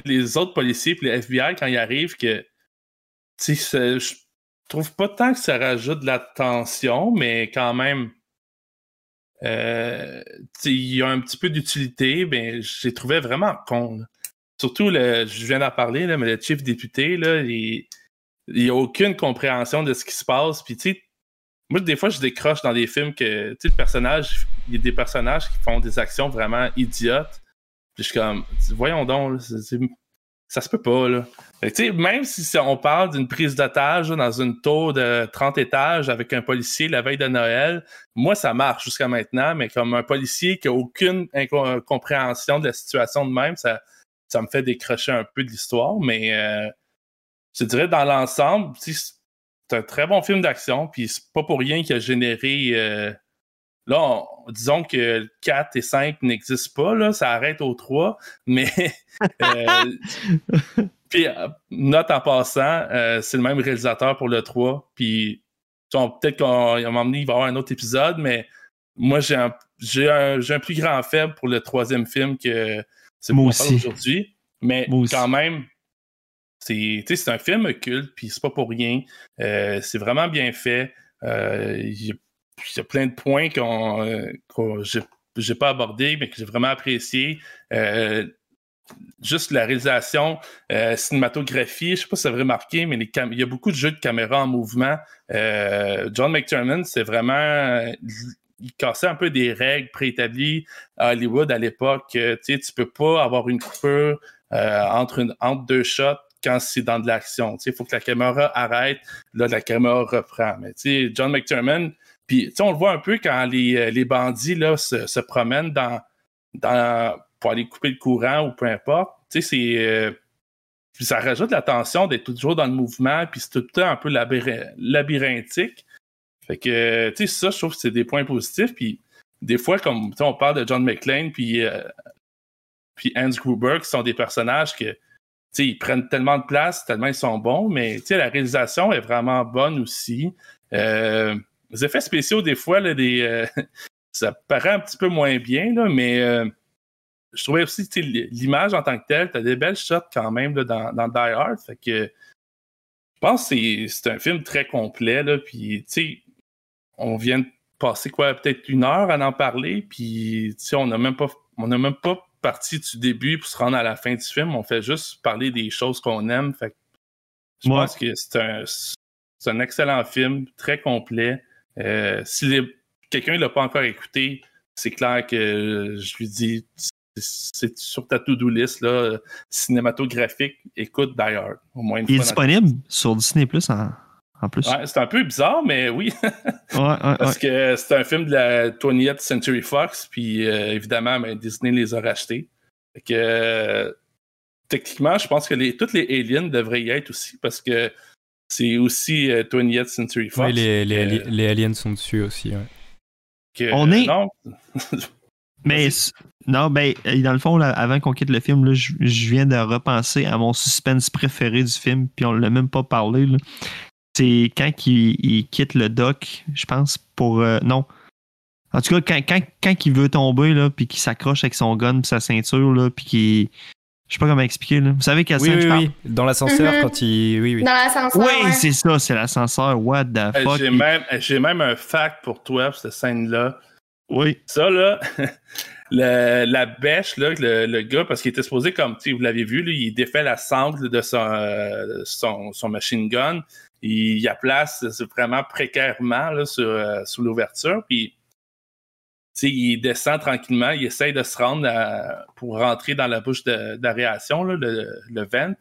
les autres policiers puis le FBI, quand ils arrivent, que tu sais, je trouve pas tant que ça rajoute de la tension, mais quand même, euh, tu sais, il y a un petit peu d'utilité, mais j'ai trouvé vraiment con. là. Surtout, le, je viens d'en parler, là, mais le chief député, là, il n'y a aucune compréhension de ce qui se passe. Puis, tu moi, des fois, je décroche dans des films que, le personnage, il y a des personnages qui font des actions vraiment idiotes. Puis je suis comme, voyons donc, là, ça se peut pas, là. Tu même si on parle d'une prise d'otage dans une tour de 30 étages avec un policier la veille de Noël, moi, ça marche jusqu'à maintenant, mais comme un policier qui a aucune inco- compréhension de la situation de même, ça, ça me fait décrocher un peu de l'histoire, mais euh, je dirais dans l'ensemble, c'est un très bon film d'action, puis c'est pas pour rien qu'il a généré. euh, là, on- disons que 4 et 5 n'existent pas, là, ça arrête au 3, mais. (laughs) euh, (laughs) puis, note en passant, c'est le même réalisateur pour le 3, puis peut-être qu'à un moment donné, il va y avoir un autre épisode, mais moi, j'ai un, j'ai un, j'ai un plus grand faible pour le troisième film que c'est Moi aussi. aujourd'hui. Mais Moi aussi. quand même, c'est c'est un film culte, puis c'est pas pour rien. Euh, c'est vraiment bien fait. Euh, Il y, a- il y a plein de points qu'on euh, j'ai j'ai pas abordé, mais que j'ai vraiment apprécié. Euh, juste la réalisation, euh, cinématographie, je sais pas si vous avez remarqué, mais cam- il y a beaucoup de jeux de caméra en mouvement. Euh, John McTiernan, c'est vraiment... il cassait un peu des règles préétablies à Hollywood à l'époque. Euh, Tu sais, tu peux pas avoir une coupure euh, entre, deux shots quand c'est dans de l'action. Il faut que la caméra arrête, là, la caméra reprend. Mais John McTiernan, puis on le voit un peu quand les, euh, bandits là, se, promènent dans, dans, pour aller couper le courant ou peu importe. C'est. ça rajoute la tension d'être toujours dans le mouvement, puis c'est tout le temps un peu labyrin- labyrinthique. Fait que, tu sais, ça, je trouve que c'est des points positifs. Puis des fois, comme tu on parle de John McClane, puis, euh, puis Hans Gruber, qui sont des personnages que, tu ils prennent tellement de place, tellement ils sont bons, mais tu la réalisation est vraiment bonne aussi. Euh, les effets spéciaux, des fois, là, des, euh, (laughs) ça paraît un petit peu moins bien, là, mais je trouvais aussi tu l'image en tant que telle, t'as des belles shots quand même là, dans, dans Die Hard. Fait que je pense que c'est- un film très complet. Là, puis, tu on vient de passer quoi, peut-être une heure à en parler, puis on n'a même pas on n'a même pas parti du début pour se rendre à la fin du film. On fait juste parler des choses qu'on aime. Fait que je Ouais. pense que c'est un, un excellent film, très complet. Euh, si quelqu'un ne l'a pas encore écouté, c'est clair que je lui dis c'est- sur ta to-do list là, cinématographique, écoute Die Hard, au moins une Il est fois disponible sur Disney Plus en, en plus. Ouais, c'est un peu bizarre, mais oui. (laughs) Ouais, ouais, ouais. Parce que c'est un film de la 20th Century Fox, puis euh, évidemment, ben, Disney les a rachetés. Fait que, euh, techniquement, je pense que les, toutes les aliens devraient y être aussi, parce que c'est aussi euh, 20th Century Fox. Oui, les, les, Euh, les aliens sont dessus aussi. ouais. que- On est- Non, (laughs) Mais non, ben, euh, dans le fond, là, avant qu'on quitte le film, là, je, je viens de repenser à mon suspense préféré du film, puis on l'a même pas parlé. là. C'est quand il, il quitte le dock, je pense, pour. euh, non. En tout cas, quand, quand, quand il veut tomber, là, puis qu'il s'accroche avec son gun puis sa ceinture, là, puis qu'il. Je sais pas comment expliquer, là. Vous savez quelle Oui, scène oui, je parle? oui. Dans l'ascenseur, Mhm. quand il. Oui, oui. Dans l'ascenseur. Oui, ouais. c'est ça, c'est l'ascenseur. What the fuck? J'ai Il- même, j'ai même un fact pour toi, pour cette scène-là. Oui. Ça, là, (laughs) le- la bêche, là, le, le gars, parce qu'il était supposé, comme tu sais, vous l'avez vu, là, il défait la sangle de son, euh, son, son machine gun. Il la place c'est vraiment précairement là, sur, euh, sous l'ouverture. Puis, il descend tranquillement, il essaye de se rendre à- pour rentrer dans la bouche d'aération, le, le vent.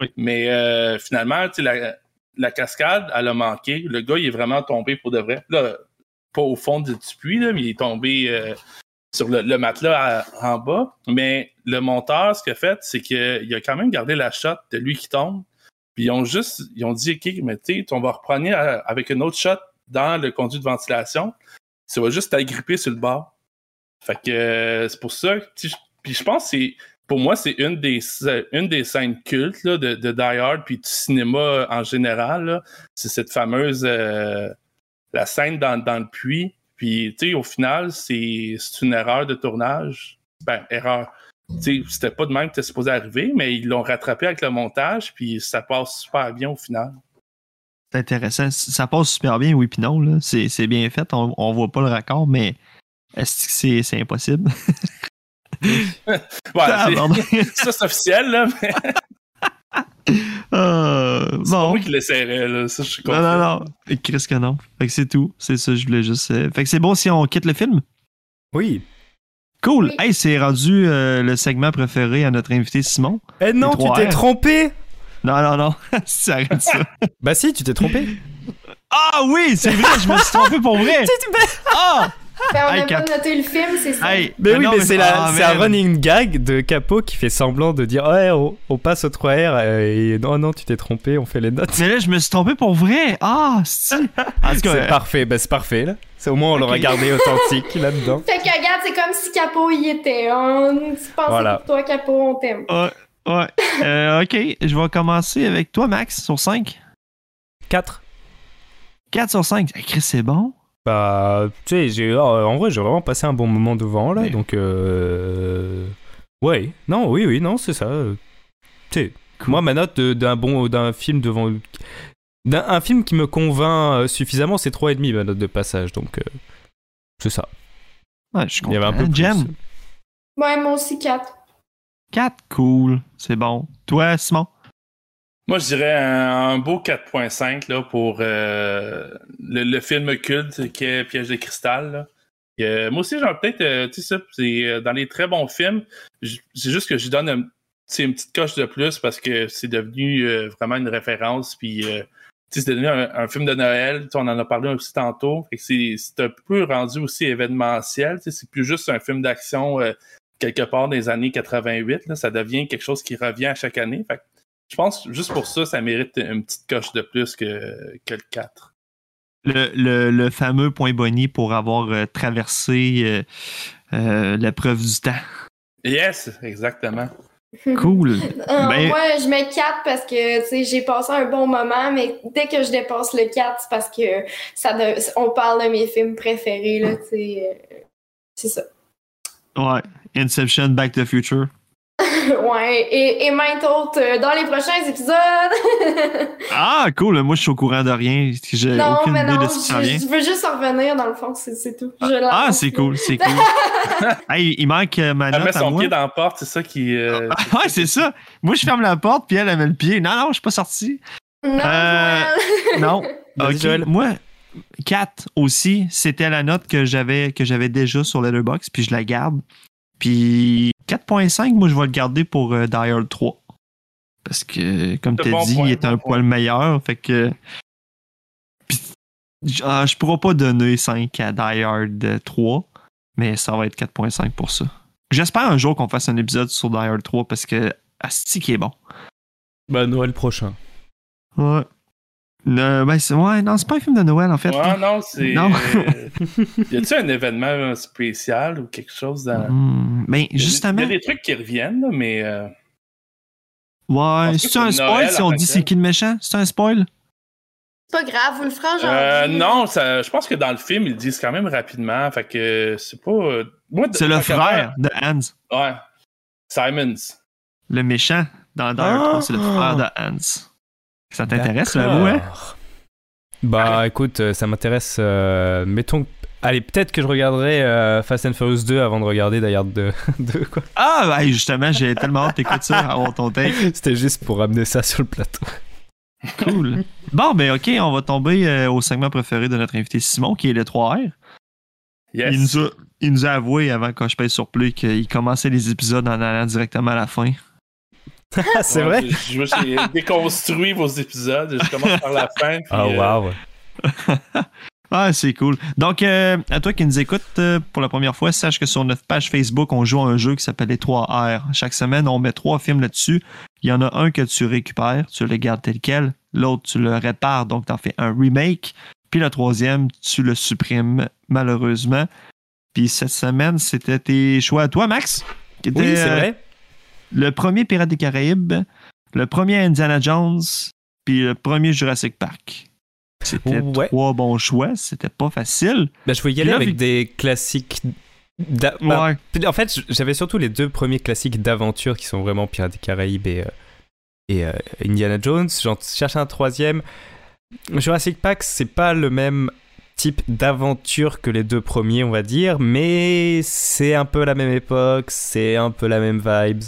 Oui. Mais euh, finalement, la, la cascade, elle a manqué. Le gars, il est vraiment tombé pour de vrai. Là, pas au fond du, du puits, là, mais il est tombé euh, sur le, le matelas à- en bas. Mais le monteur, ce qu'il a fait, c'est qu'il a quand même gardé la shot de lui qui tombe. Puis ils ont juste, ils ont dit, OK, mais tu sais, on va reprendre euh, avec une autre shot dans le conduit de ventilation. Ça va juste t'agripper sur le bord. Fait que euh, c'est pour ça. Puis je pense que c'est, pour moi, c'est une des, une des scènes cultes de, Die Hard puis du cinéma en général. C'est cette fameuse euh, la scène dans, dans le puits. Puis, tu sais, au final, c'est une erreur de tournage. Ben, erreur. C'était pas de même que c'était supposé arriver, mais ils l'ont rattrapé avec le montage, puis ça passe super bien au final. C'est intéressant. Ça passe super bien, oui, puis non. là. C'est c'est bien fait. On, on voit pas le raccord, mais est-ce que c'est c'est impossible? (laughs) Voilà, Ah, (laughs) ça, c'est officiel, là, mais (laughs) Euh, pas bon. moi qui l'essaierais, là. Ça, je suis Non, non, non. Et Chris que non. Fait que c'est tout. C'est ça, je voulais juste. euh, Fait que c'est bon si on quitte le film? Oui. Cool. Hey, c'est rendu euh, le segment préféré à notre invité Simon. Eh non, tu t'es trompé Non, non, non. (laughs) ça arrête ça. Bah si, tu t'es trompé. Ah oui, c'est vrai, je me suis trompé pour vrai. (laughs) Ah! On Hey, n'a pas noté le film, c'est ça. Hey, Mais oui, non, mais c'est la- ah, c'est un running gag de Capo qui fait semblant de dire Ouais, on, on passe au 3R euh, et non, non, tu t'es trompé, on fait les notes. Mais là, je me suis trompé pour vrai. Ah, (laughs) c'est. Euh, parfait, bah c'est parfait là. C'est au moins on l'aura Ok. gardé authentique (laughs) là-dedans. Fait que regarde, c'est comme si Capo y était. On tu pensais Voilà. pour toi, Capo, on t'aime. Ouais. ouais. Euh, ok, je vais commencer avec toi, Max, sur 5. 4. 4 sur 5. Chris, c'est bon. Bah, tu sais, j'ai, oh, en vrai, j'ai vraiment passé un bon moment devant là, donc euh... ouais, non, oui, oui, non, c'est ça. Tu sais, moi, ma note d'un bon, d'un film devant, d'un un film qui me convainc euh, suffisamment, c'est 3,5 ma note de passage, donc euh, c'est ça. Ouais, je suis Il y avait un content. peu plus. Jem, Ouais, moi aussi, 4. 4, cool. C'est bon. Toi, Simon? Moi, je dirais un, beau 4.5 là, pour euh, le, le film culte qui est Piège de cristal. là. Moi aussi, j'en peut-être, euh, tu sais, c'est euh, dans les très bons films. C'est juste que je donne une petite coche de plus parce que c'est devenu vraiment une référence. Puis, c'est devenu un, film de Noël. On en a parlé aussi tantôt. C'est un peu rendu aussi événementiel. C'est plus juste un film d'action quelque part des années 88. là. Ça devient quelque chose qui revient à chaque année. Je pense que juste pour ça, ça mérite une petite coche de plus que, que le 4. Le, le, le fameux point Bonnie pour avoir euh, traversé euh, euh, l'épreuve du temps. Yes, exactement. (laughs) Cool. Euh, Ben- Moi, je mets 4 parce que tu sais, j'ai passé un bon moment, mais dès que je dépasse le 4, c'est parce que ça de- on parle de mes films préférés. Là, tu sais, euh, c'est ça. Ouais. Inception, Back to the Future. (laughs) ouais, et, et maintes autres euh, dans les prochains épisodes. (laughs) Ah, cool. Moi, je suis au courant de rien. J'ai non, aucune mais idée non, de ce qui s'en je, vient. je veux juste en revenir dans le fond, c'est c'est tout. Je Ah, lance. c'est cool, c'est cool. (laughs) hey, il manque euh, ma Elle met note à son moi. pied dans la porte, c'est ça qui. euh, Ah, ouais, c'est ça. Moi, je ferme la porte, puis elle, elle met le pied. Non, non, je suis pas sorti. Non, Euh, Joël. Non. Moi, 4 aussi, c'était la note que j'avais que j'avais déjà sur Letterboxd, puis je la garde. Puis 4.5, moi, je vais le garder pour euh, Die Hard 3. Parce que, comme tu as bon dit, point, il est bon un point. poil meilleur. Fait que j- ah, je pourrais pas donner 5 à Die Hard 3, mais ça va être 4.5 pour ça. J'espère un jour qu'on fasse un épisode sur Die Hard 3 parce que Asti qui est bon. Bah, Noël prochain. Ouais. Le- ben, ouais, non, c'est pas un film de Noël en fait. Ouais, non, c'est. Non. (laughs) y a-tu un événement spécial ou quelque chose dans. Ben, Il y a des- justement. Il y a des trucs qui reviennent, là, mais. euh, Ouais, c'est un spoil Noël si on dit c'est qui le méchant? C'est un spoil? C'est pas grave, vous le ferez en euh, non, ça, je pense que dans le film, ils le disent quand même rapidement. Fait que c'est pas. euh, moi, C'est le frère de Hans. Ouais. Simons. Le méchant dans Hard 3, c'est le Ah. frère de Hans. Ça t'intéresse, le mot, hein? Bah écoute, euh, ça m'intéresse. euh, mettons. Allez, peut-être que je regarderai euh, Fast and Furious 2 avant de regarder Die Hard 2. 2, (laughs) quoi. Ah, ben, justement, j'ai tellement hâte d'écouter ça, avoir ton take. (laughs) C'était juste pour ramener ça sur le plateau. Cool. Bon, ben, ok, on va tomber euh, au segment préféré de notre invité Simon, qui est le 3R. Yes. Il, nous a, il nous a avoué avant que je paye sur play qu'il commençait les épisodes en allant directement à la fin. Ah, (laughs) c'est Ouais, vrai? Je, je me suis déconstruit vos épisodes. Je commence par la fin. puis, Ah, euh, waouh. (laughs) Ah, c'est cool. Donc, euh, à toi qui nous écoutes euh, pour la première fois, sache que sur notre page Facebook, on joue à un jeu qui s'appelle les 3 R. Chaque semaine, on met trois films là-dessus. Il y en a un que tu récupères, tu le gardes tel quel. L'autre, tu le répares, donc tu en fais un remake. Puis le troisième, tu le supprimes, malheureusement. Puis cette semaine, c'était tes choix à toi, Max. qui Oui, c'est euh, vrai. Le premier Pirates des Caraïbes, le premier Indiana Jones, puis le premier Jurassic Park. C'était Ouais. trois bons choix, c'était pas facile. Bah, je voulais y aller là, avec vu- des classiques. Ouais. En fait, j'avais surtout les deux premiers classiques d'aventure qui sont vraiment Pirates des Caraïbes et, euh, et euh, Indiana Jones. J'en cherche un troisième. Jurassic Park, c'est pas le même type d'aventure que les deux premiers, on va dire, mais c'est un peu la même époque, c'est un peu la même vibes.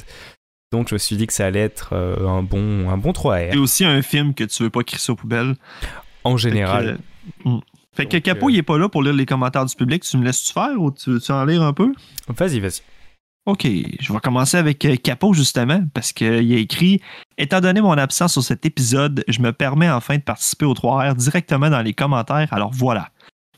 Donc je me suis dit que ça allait être euh, un bon un bon 3R C'est aussi un film que tu veux pas crisser aux poubelles. en Fait que, général. euh. Fait que Donc, Capo, euh, il est pas là pour lire les commentaires du public. Tu me laisses-tu faire ou tu veux-tu en lire un peu? Vas-y, vas-y. OK, je vais commencer avec euh, Capo justement, parce qu'il a écrit Étant donné mon absence sur cet épisode, je me permets enfin de participer au 3R directement dans les commentaires, alors voilà.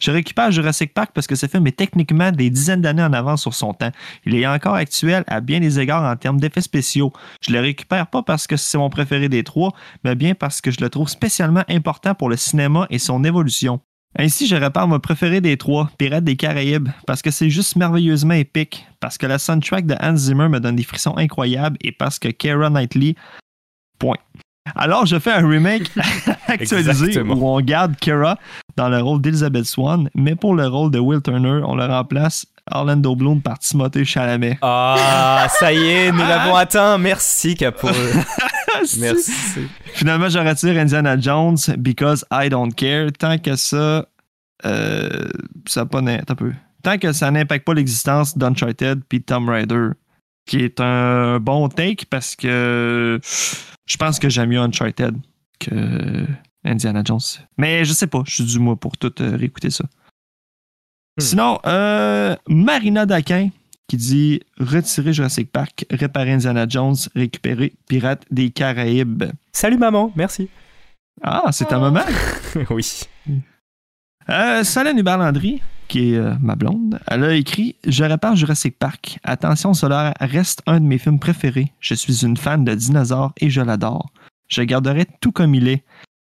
Je récupère Jurassic Park parce que ce film est techniquement des dizaines d'années en avance sur son temps. Il est encore actuel à bien des égards en termes d'effets spéciaux. Je le récupère pas parce que c'est mon préféré des trois, mais bien parce que je le trouve spécialement important pour le cinéma et son évolution. Ainsi, je répare mon préféré des trois, Pirates des Caraïbes, parce que c'est juste merveilleusement épique, parce que la soundtrack de Hans Zimmer me donne des frissons incroyables et parce que Keira Knightley. Point. Alors, je fais un remake (laughs) actualisé Exactement. où on garde Keira dans le rôle d'Elizabeth Swan, mais pour le rôle de Will Turner, on le remplace Orlando Bloom par Timothée Chalamet. Ah, ça y est, nous l'avons atteint. Merci, Capo. (laughs) Merci. Finalement, je retire Indiana Jones because I don't care. Tant que ça, euh, ça pas un peu. Tant que ça n'impacte pas l'existence d'Uncharted puis Tomb Raider, qui est un bon take parce que je pense que j'aime mieux Uncharted que Indiana Jones. Mais je sais pas, je suis du mois pour tout euh, réécouter ça. Sinon, euh, Marina Daquin qui dit retirer Jurassic Park, réparer Indiana Jones, récupérer Pirates des Caraïbes. Salut, maman. Merci. Ah, c'est ta maman. (laughs) oui. Euh, Solène Hubert-Landry, qui est euh, ma blonde, elle a écrit Je répare Jurassic Park. Attention, cela reste un de mes films préférés. Je suis une fan de dinosaures et je l'adore. Je garderai tout comme il est,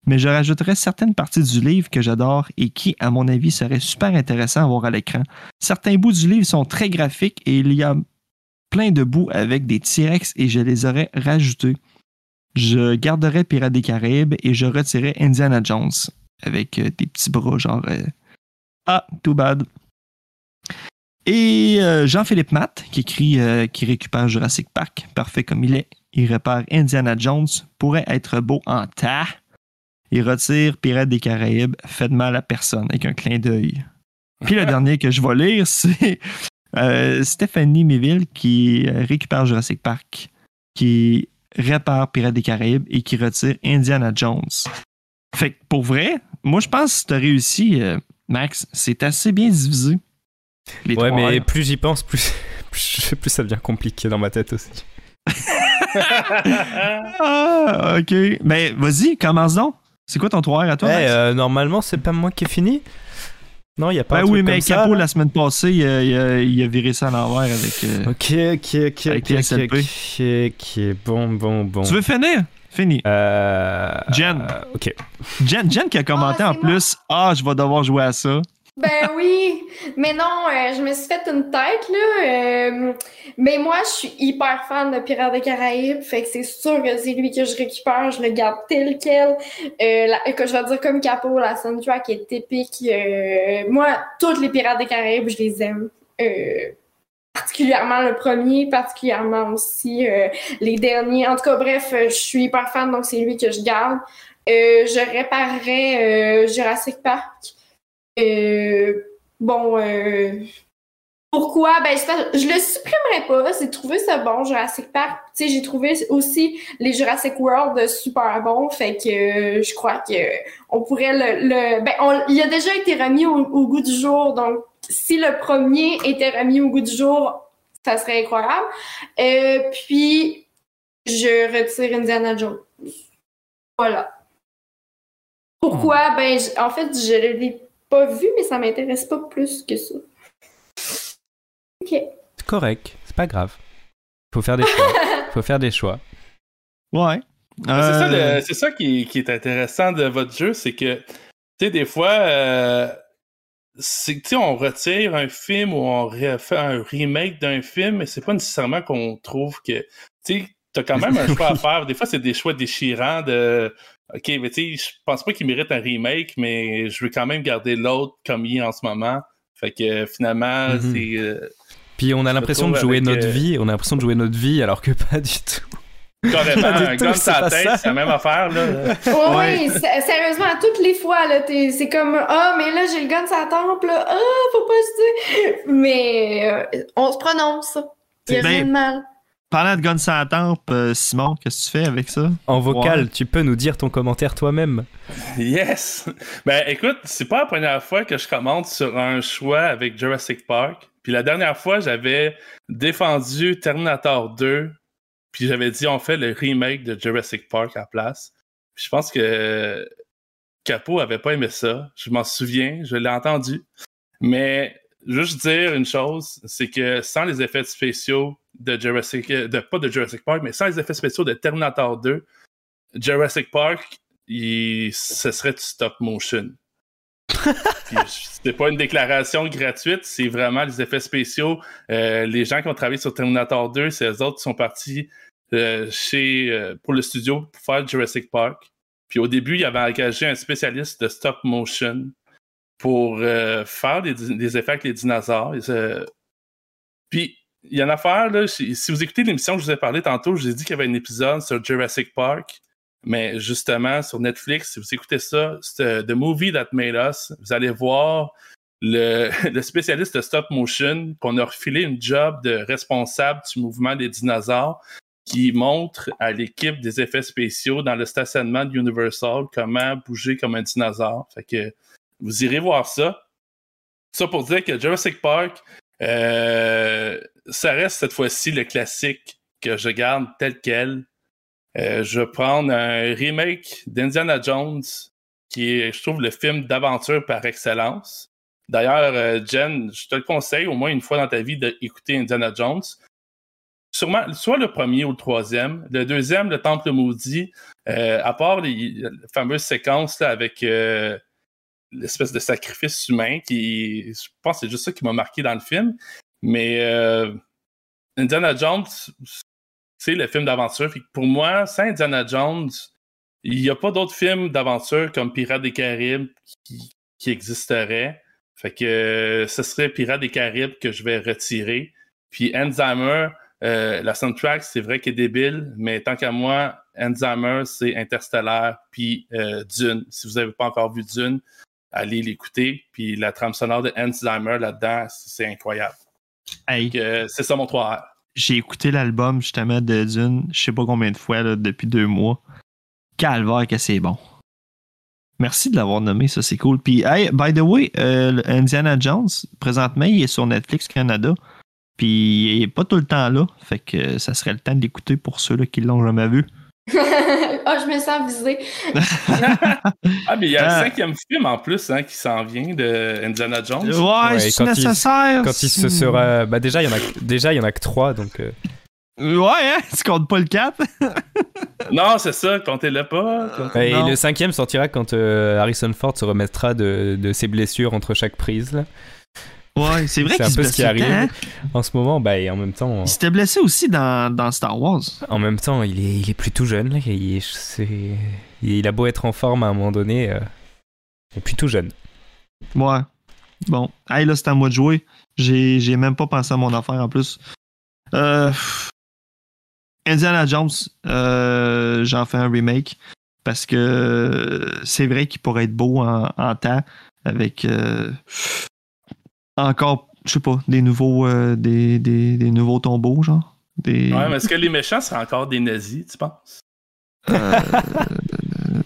mais je rajouterai certaines parties du livre que j'adore et qui, à mon avis, seraient super intéressants à voir à l'écran. Certains bouts du livre sont très graphiques et il y a plein de bouts avec des T-Rex et je les aurais rajoutés. Je garderai Pirates des Caraïbes et je retirerai Indiana Jones avec euh, des petits bras, genre euh, Ah, too bad. Et euh, Jean-Philippe Matt, qui écrit, euh, qui récupère Jurassic Park, parfait comme il est. Il répare Indiana Jones, pourrait être beau en tas. Il retire Pirates des Caraïbes, fait de mal à personne, avec un clin d'œil. Puis le (laughs) dernier que je vais lire, c'est euh, Stéphanie Méville, qui récupère Jurassic Park, qui répare Pirates des Caraïbes et qui retire Indiana Jones. Fait que pour vrai, moi je pense que tu as réussi, Max. C'est assez bien divisé. Les Ouais, mais plus j'y pense, plus, (laughs) plus, plus ça devient compliqué dans ma tête aussi. (laughs) Ah, ok. Mais vas-y, commence donc. C'est quoi ton 3R à toi, Eh, Max? euh, normalement, c'est pas moi qui ai fini Non, il y a pas Ben un oui, truc mais comme ça, Capo, là la semaine passée, il a, il a- il a viré ça à l'envers avec. euh, Ok, ok, ok, Avec ok, les ok, SLP. ok, ok, bon, bon, bon. Tu veux finir? Fini. Euh... Jen. euh, ok. Jen, Jen qui a commenté Ah, en plus Ah, je vais devoir jouer à ça. Ben oui, mais non, euh, je me suis fait une tête, là. euh, mais moi, je suis hyper fan de Pirates des Caraïbes, fait que c'est sûr que c'est lui que je récupère, je le garde tel quel. Euh, la- que je vais dire comme Capo, la soundtrack est épique. euh, moi, toutes les Pirates des Caraïbes, je les aime. Particulièrement le premier, particulièrement aussi euh, les derniers. En tout cas, bref, euh, je suis hyper fan, donc c'est lui que je garde. Euh, je réparerais euh, Jurassic Park. Bon, pourquoi? Ben, je, je le supprimerai pas. J'ai trouvé ça bon, Jurassic Park. Tu sais, j'ai trouvé aussi les Jurassic World super bons. Fait que je crois que on pourrait le. ben, il a déjà été remis au, au goût du jour. Donc, si le premier était remis au goût du jour, ça serait incroyable. Euh, puis, je retire Indiana Jones. Voilà. Pourquoi? Ben, j- en fait, je l'ai pas vu, mais ça m'intéresse pas plus que ça. Ok. C'est correct, c'est pas grave. Faut faire des choix. (laughs) Faut faire des choix. Ouais. C'est ça, Euh, le- c'est ça qui, qui est intéressant de votre jeu, c'est que, tu sais, des fois, euh, c'est que, tu sais, on retire un film ou on refait un remake d'un film, mais c'est pas nécessairement qu'on trouve que, tu sais, t'as quand même un choix à (laughs) faire. Des fois, c'est des choix déchirants de, OK, mais tu sais, je pense pas qu'il mérite un remake, mais je veux quand même garder l'autre comme il est en ce moment. Fait que finalement, Mhm. c'est. euh, Puis on a l'impression de jouer avec, notre euh, vie, on a l'impression de jouer notre vie alors que (laughs) pas du tout. Carrément un la pas tête, c'est la même affaire, là. Ouais, sé- sérieusement, à toutes les fois, là, t'es- c'est comme Ah, mais là, j'ai le la tempe, là. Ah, faut pas se dire. Mais euh, on se prononce. Il y a Ben, rien de mal. Parlant de gun sur la tempe, euh, Simon, qu'est-ce que tu fais avec ça? En vocal, tu peux nous dire ton commentaire toi-même. Yes! Ben écoute, c'est pas la première fois que je commente sur un choix avec Jurassic Park. Puis la dernière fois, j'avais défendu Terminator 2. Puis j'avais dit on fait le remake de Jurassic Park à la place. Puis je pense que Capo avait pas aimé ça. Je m'en souviens, je l'ai entendu. Mais juste dire une chose, c'est que sans les effets spéciaux de Jurassic, euh, de, pas de Jurassic Park, mais sans les effets spéciaux de Terminator 2, Jurassic Park, il, ce serait du stop motion. (laughs) C'est pas une déclaration gratuite, c'est vraiment les effets spéciaux. Euh, les gens qui ont travaillé sur Terminator 2, c'est eux autres qui sont partis euh, chez, euh, pour le studio pour faire Jurassic Park. Puis au début, il avait engagé un spécialiste de stop motion pour euh, faire des, effets avec les dinosaures. Puis il y a une affaire, là, si vous écoutez l'émission que je vous ai parlé tantôt, je vous ai dit qu'il y avait un épisode sur Jurassic Park. Mais justement, sur Netflix, si vous écoutez ça, c'est The Movie That Made Us, vous allez voir (laughs) le spécialiste de stop motion qu'on a refilé une job de responsable du mouvement des dinosaures qui montre à l'équipe des effets spéciaux dans le stationnement de Universal comment bouger comme un dinosaure. Fait que vous irez voir ça. Ça pour dire que Jurassic Park, euh, ça reste cette fois-ci le classique que je garde tel quel. Euh, je vais prendre un remake d'Indiana Jones, qui est, je trouve, le film d'aventure par excellence. D'ailleurs, euh, Jen, je te le conseille au moins une fois dans ta vie d'écouter Indiana Jones. Sûrement, soit le premier ou le troisième. Le deuxième, le Temple maudit, euh, à part les, les fameuses séquences là, avec euh, l'espèce de sacrifice humain, qui, je pense que c'est juste ça qui m'a marqué dans le film. Mais euh, Indiana Jones, c'est le film d'aventure. Pour moi, sans Indiana Jones, il n'y a pas d'autres films d'aventure comme Pirates des Caraïbes qui, qui existeraient. Fait que ce serait Pirates des Caraïbes que je vais retirer. Puis Alzheimer, euh, la soundtrack, c'est vrai qu'elle est débile, mais tant qu'à moi, Alzheimer, c'est Interstellar, puis euh, Dune. Si vous n'avez pas encore vu Dune, allez l'écouter. Puis la trame sonore de Alzheimer là-dedans, c'est incroyable. Hey, euh, c'est ça mon 3R. j'ai écouté l'album justement de Dune, je sais pas combien de fois là, depuis deux mois. Calvaire que c'est bon. Merci de l'avoir nommé, ça c'est cool. Puis, hey, by the way, euh, Indiana Jones, présentement, il est sur Netflix Canada. Puis, il est pas tout le temps là. Fait que ça serait le temps de l'écouter pour ceux là, qui l'ont jamais vu. (laughs) Ah, je me sens visée. (laughs) Ah, mais il y a Ah. un cinquième film en plus hein, qui s'en vient de Indiana Jones. Ouais, Ouais, c'est quand il- nécessaire. Quand il se sera. Bah, déjà, il y en a, déjà, il y en a que trois, donc. euh, Ouais, hein, tu comptes pas le 4. (laughs) Non, c'est ça, comptez-le pas. comptez- Et Non. le cinquième sortira quand euh, Harrison Ford se remettra de, de ses blessures entre chaque prise. là. Ouais, c'est vrai C'est qu'il un se peu blesse ce qui tout le temps, arrive. hein? En ce moment, bah, et en même temps, Il s'était blessé aussi dans, dans Star Wars. en même temps, il est, il est plus tout jeune. là. Il, est- c'est- il a beau être en forme à un moment donné, euh, il est plus tout jeune. Ouais. Bon. Hey, là, c'est à moi de jouer. J'ai, j'ai même pas pensé à mon affaire en plus. Euh, Indiana Jones, euh, j'en fais un remake parce que c'est vrai qu'il pourrait être beau en, en temps avec euh, encore, je sais pas, des nouveaux, euh, des, des, des nouveaux tombeaux, genre? Des, Ouais, mais est-ce que les méchants seraient encore des nazis, tu penses? Euh,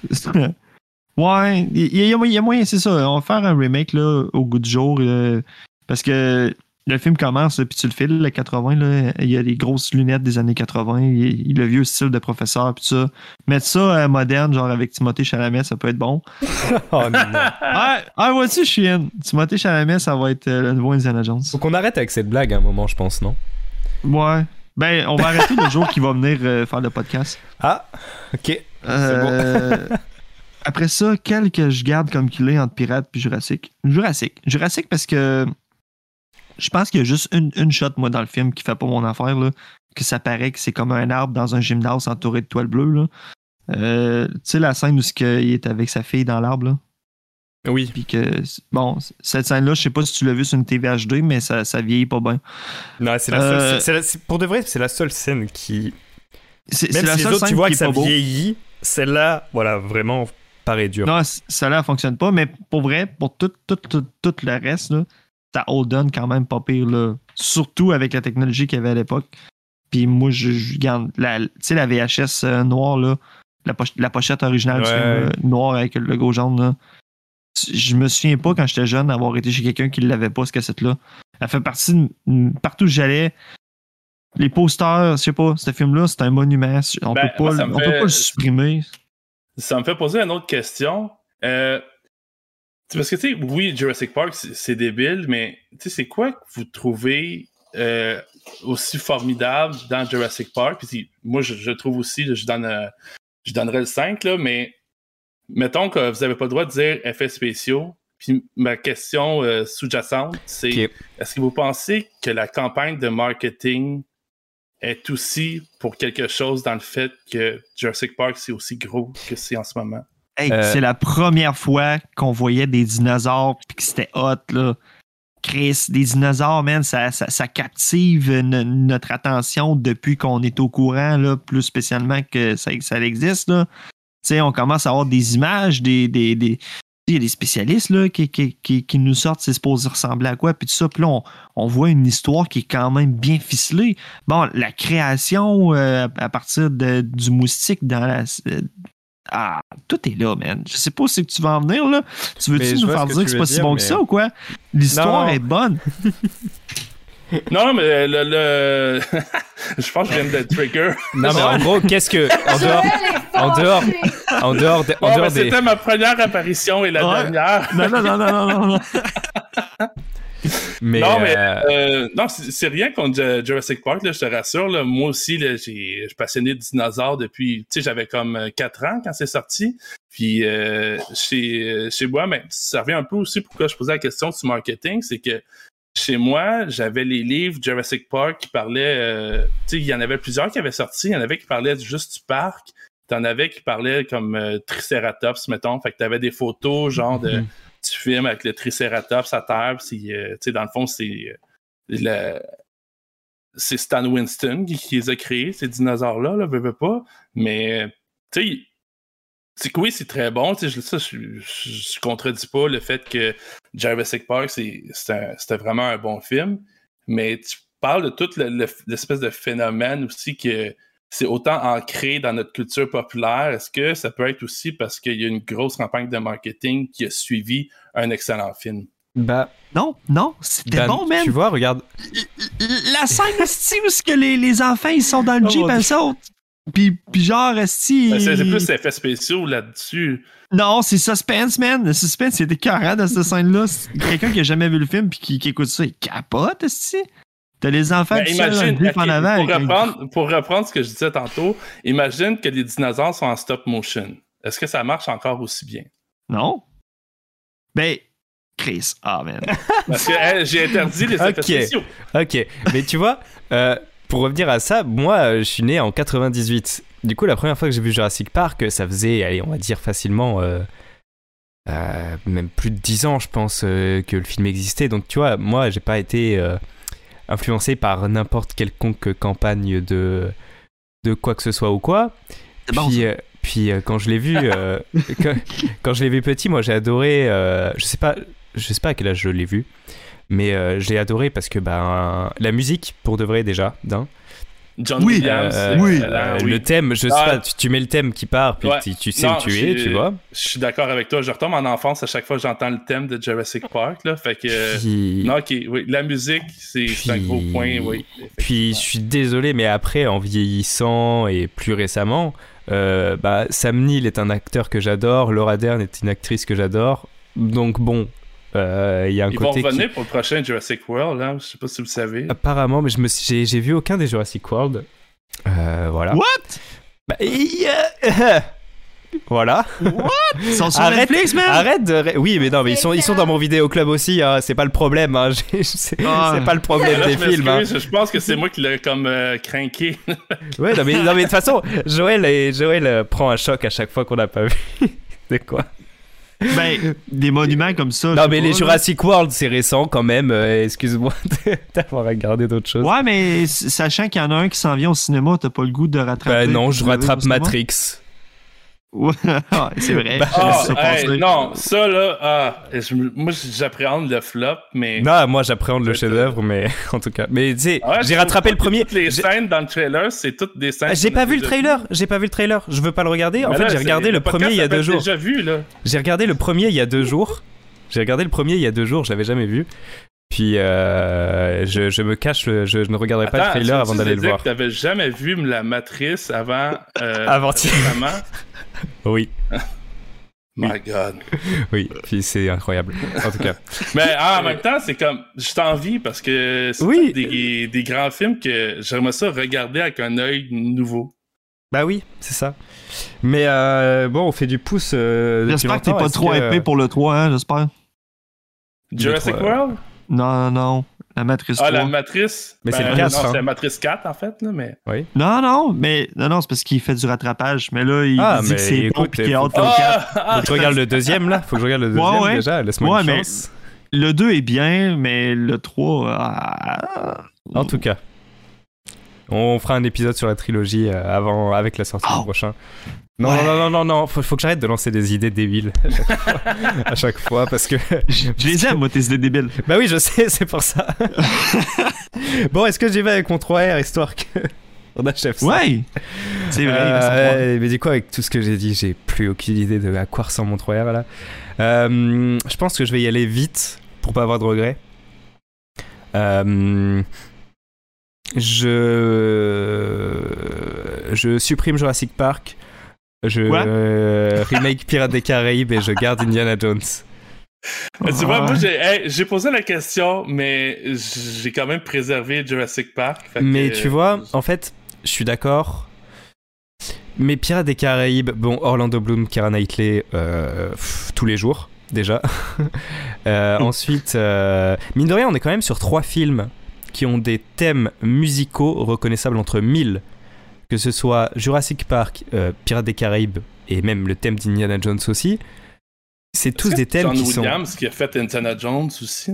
(laughs) ouais, il y, a- il y a moyen- il y a moyen, c'est ça. On va faire un remake là, au goût du jour. euh, parce que le film commence, puis tu le files, le 80, là, il y a les grosses lunettes des années 80, il, le vieux style de professeur, puis ça. Mettre ça euh, moderne, genre avec Timothée Chalamet, ça peut être bon. (laughs) Oh non. ah, ah vois-tu, in. Timothée Chalamet, ça va être euh, le nouveau Indiana Jones. Faut qu'on arrête avec cette blague à un moment, je pense, non? Ouais. Ben, on va arrêter le jour qu'il va venir euh, faire le podcast. Ah, ok. Euh, Après ça, quel que je garde comme qu'il est entre Pirate puis Jurassic Jurassic. Jurassic parce que je pense qu'il y a juste une, une shot, moi, dans le film qui fait pas mon affaire, là, que ça paraît que c'est comme un arbre dans un gymnase entouré de toile bleue. Là. Euh, tu sais, la scène où il est avec sa fille dans l'arbre, là? Oui. Puis que, bon, cette scène-là, je sais pas si tu l'as vu sur une TV HD, mais ça, ça vieillit pas bien. Non, c'est la Euh, seule. c'est la- pour de vrai, c'est la seule scène qui. C'est Même la si les seule autres, tu vois que ça beau. vieillit, celle-là, voilà, vraiment paraît dur. Non, celle-là, elle fonctionne pas, mais pour vrai, pour tout, tout, tout, tout le reste, là, ça hold on quand même pas pire, là. Surtout avec la technologie qu'il y avait à l'époque. Puis moi, je, je garde la, tu sais, la VHS euh, noire, là, la, poche- la pochette originale du Ouais. film, euh, noire avec le logo jaune, là. Je me souviens pas quand j'étais jeune d'avoir été chez quelqu'un qui l'avait pas, ce cassette-là. Elle fait partie de, partout où j'allais. Les posters, je sais pas, ce film-là, c'est un monument. On, Ben, peut, pas, moi, on peut pas le supprimer. Ça me fait poser une autre question. Euh, parce que, tu sais, oui, Jurassic Park, c'est débile, mais tu sais, c'est quoi que vous trouvez euh, aussi formidable dans Jurassic Park? Puis moi, je, je trouve aussi, je, donne, euh, je donnerais le 5, là, mais mettons que vous n'avez pas le droit de dire effets spéciaux. Puis ma question euh, sous-jacente, c'est est-ce que vous pensez que la campagne de marketing est aussi pour quelque chose dans le fait que Jurassic Park, c'est aussi gros que c'est en ce moment? Hey, Euh, c'est la première fois qu'on voyait des dinosaures puis que c'était hot, là. Chris, des dinosaures, man, ça, ça, ça captive no- notre attention depuis qu'on est au courant, là, plus spécialement que ça, ça existe, là. On commence à avoir des images, des. des, des il y a des spécialistes là, qui, qui, qui, qui nous sortent c'est supposé ressembler à quoi, puis tout ça. Puis là, on, on voit une histoire qui est quand même bien ficelée. Bon, la création euh, à partir de- du moustique dans la, euh, ah, tout est là, man. Je sais pas où c'est que tu vas en venir, là. Tu veux-tu nous faire que dire que c'est pas si bon que ça ou quoi? L'histoire est bonne. (laughs) Non, mais le. le- (laughs) je pense que je viens de trigger. Non, mais en gros, qu'est-ce que. En dehors, en dehors, en dehors, des- en dehors des. C'était ma première apparition et la Ouais. dernière. Non, non, non, non, non, non, non. (laughs) (laughs) Mais, non, mais euh, euh, non, c'est rien contre euh, Jurassic Park, là, je te rassure. Là. Moi aussi, là, j'ai- je suis passionné de dinosaures depuis, tu sais, j'avais comme euh, 4 ans quand c'est sorti. Puis chez, chez moi, mais ça revient un peu aussi pourquoi je posais la question du marketing, c'est que chez moi, j'avais les livres Jurassic Park qui parlaient, euh, tu sais, il y en avait plusieurs qui avaient sorti, il y en avait qui parlaient juste du parc, t'en avais qui parlaient comme euh, Triceratops, mettons, fait que t'avais des photos genre de Mhm. Film avec le Triceratops à terre, euh, dans le fond, c'est euh, c'est Stan Winston qui, les a créés, ces dinosaures-là, là, veux, pas. Mais, tu sais, c'est que oui, c'est très bon. Je, ça, contredis pas le fait que Jurassic Park, c'était vraiment un bon film. Mais tu parles de toute le- le- l'espèce de phénomène aussi que c'est autant ancré dans notre culture populaire. Est-ce que ça peut être aussi parce qu'il y a une grosse campagne de marketing qui a suivi un excellent film? bah, Non, non, c'était Dan, bon, man. tu vois, regarde. La scène, c'est où est-ce que les, les enfants, ils sont dans le Oh, Jeep, elles sautent. Puis, puis genre, esti. Ben, C'est plus effets spéciaux là-dessus. Non, c'est suspense, man. Le suspense, c'était carré dans cette scène-là. C'est Quelqu'un qui a jamais vu le film puis qui, qui écoute ça, il capote, esti. T'as les enfants Ben, qui imagine, griffe en avant. pour, reprendre, pour reprendre ce que je disais tantôt, imagine que les dinosaures sont en stop motion. Est-ce que ça marche encore aussi bien? Non? Ben, Chris, ah, man. (laughs) Parce que hey, j'ai interdit les effets Ok. spéciaux. Ok, mais tu vois, euh, pour revenir à ça, moi, euh, je suis né en 98. Du coup, la première fois que j'ai vu Jurassic Park, ça faisait, allez, on va dire facilement, euh, euh, même plus de 10 ans, je pense, euh, que le film existait. Donc, tu vois, moi, j'ai pas été euh, influencé par n'importe quelconque campagne de, de quoi que ce soit ou quoi. Puis, euh, puis euh, quand je l'ai vu, euh, (laughs) quand, quand je l'ai vu petit, moi j'ai adoré. je sais pas, je sais pas à quel âge je l'ai vu, mais j'ai adoré parce que ben la musique pour de vrai déjà d'un. John Oui, Williams, Euh, oui. euh, oui. Le thème, je sais Ah. pas, tu, tu mets le thème qui part, puis Ouais. tu, tu sais Non, où tu es, tu vois. Je suis d'accord avec toi. Je retombe en enfance à chaque fois que j'entends le thème de Jurassic Park. Là. Fait que. Puis, Non, ok, oui. La musique, c'est c'est un Puis- gros point, oui. puis je suis désolé, mais après, en vieillissant et plus récemment, euh, bah, Sam Neill est un acteur que j'adore, Laura Dern est une actrice que j'adore. Donc bon, euh, il y a un Ils vont côté qui- revenir pour le prochain Jurassic World, là. Je sais pas si vous le savez. Apparemment, mais je me suis- j'ai, j'ai vu aucun des Jurassic World. Euh, voilà. What? Bah, euh, (laughs) voilà. Ils (laughs) sont sur Arrête- Netflix, man! Arrête de. Oui, mais non, mais ils sont, ils sont dans mon vidéo club aussi. hein, c'est pas le problème. hein, (laughs) c'est, Ah. c'est pas le problème Là, des je films. hein. Je pense que c'est moi qui l'ai comme euh, craqué. Ouais, non, mais non, mais de toute façon, Joël, et, Joël euh, prend un choc à chaque fois qu'on n'a pas vu. c'est quoi? (laughs) Ben, des monuments comme ça. Non, mais pas, les là. Jurassic World, c'est récent quand même. euh, excuse-moi (laughs) d'avoir regardé d'autres choses. Ouais, mais sachant qu'il y en a un qui s'en vient au cinéma, t'as pas le goût de rattraper. Bah non, je rattrape? Matrix. (laughs) C'est vrai. Ah, ça hey, non, ça là, ah, je- moi j'appréhende le flop, mais. Non, moi j'appréhende le chef-d'œuvre, mais (laughs) en tout cas. Mais tu sais, Ouais, j'ai rattrapé le premier. Toutes les J'ai- scènes dans le trailer, c'est toutes des scènes. Ah, J'ai pas vu le trailer, j'ai pas vu le trailer, je veux pas le regarder. En fait, j'ai regardé le premier il y a deux jours. déjà vu, là. J'ai regardé le premier il y a deux jours. J'ai regardé le premier il y a deux jours, je l'avais jamais vu. Puis euh, je, je me cache, je, je ne regarderai pas le trailer avant tu d'aller le voir. que T'avais jamais vu la matrice avant. Euh, Avant-hier. (laughs) Oui, (laughs) My God. oui, puis c'est incroyable. En tout cas, Mais ah, en même temps, c'est comme. Je t'envie parce que c'est Oui. des, des grands films que j'aimerais ça regarder avec un œil nouveau. bah oui, c'est ça. Mais euh, bon, on fait du pouce. euh, J'espère que t'es pas trop que- épais pour le 3, hein, j'espère. Jurassic euh, World? Non, non, non. La Matrice Ah, 3. la matrice? Mais c'est Ben, le 4, Non, hein. c'est la matrice 4, en fait, là, mais. Non, non, mais non, non, c'est parce qu'il fait du rattrapage. Mais là, il Ah, dit que c'est bon puis qu'il hâte au 4. Ah, Faut que je regarde le deuxième là. Faut que je regarde le deuxième ouais. déjà. Laisse-moi Ouais, une mais-. Le 2 est bien, mais le 3. ah, En tout cas, on fera un épisode sur la trilogie euh, avant, avec la sortie Oh. du prochain. Non, Ouais. non, non, non, non, faut, faut que j'arrête de lancer des idées débiles à chaque fois, (laughs) à chaque fois, parce que. Je je les aime, moi, tes idées débiles. Bah oui, je sais, c'est pour ça. (laughs) bon, est-ce que j'y vais avec mon 3R histoire que. On achève ça? Ouais! C'est vrai, il va Euh, mais du coup, avec tout ce que j'ai dit, j'ai plus aucune idée de à quoi ressemble mon 3R là. Euh, je pense que je vais y aller vite pour pas avoir de regrets. Euh, je je supprime Jurassic Park. Je euh, remake Pirates des Caraïbes et je garde Indiana Jones. Mais tu vois, Ah. moi, j'ai hey, j'ai posé la question, mais j'ai quand même préservé Jurassic Park. que, Mais tu vois, en fait, je suis d'accord. Mais Pirates des Caraïbes, bon, Orlando Bloom, Keira Knightley, euh, pff, tous les jours, déjà. (laughs) Euh, ensuite, euh, mine de rien, on est quand même sur trois films qui ont des thèmes musicaux reconnaissables entre mille. Que ce soit Jurassic Park, euh, Pirates des Caraïbes et même le thème d'Indiana Jones aussi. C'est tous des thèmes John qui sont. Williams qui a fait Indiana Jones aussi.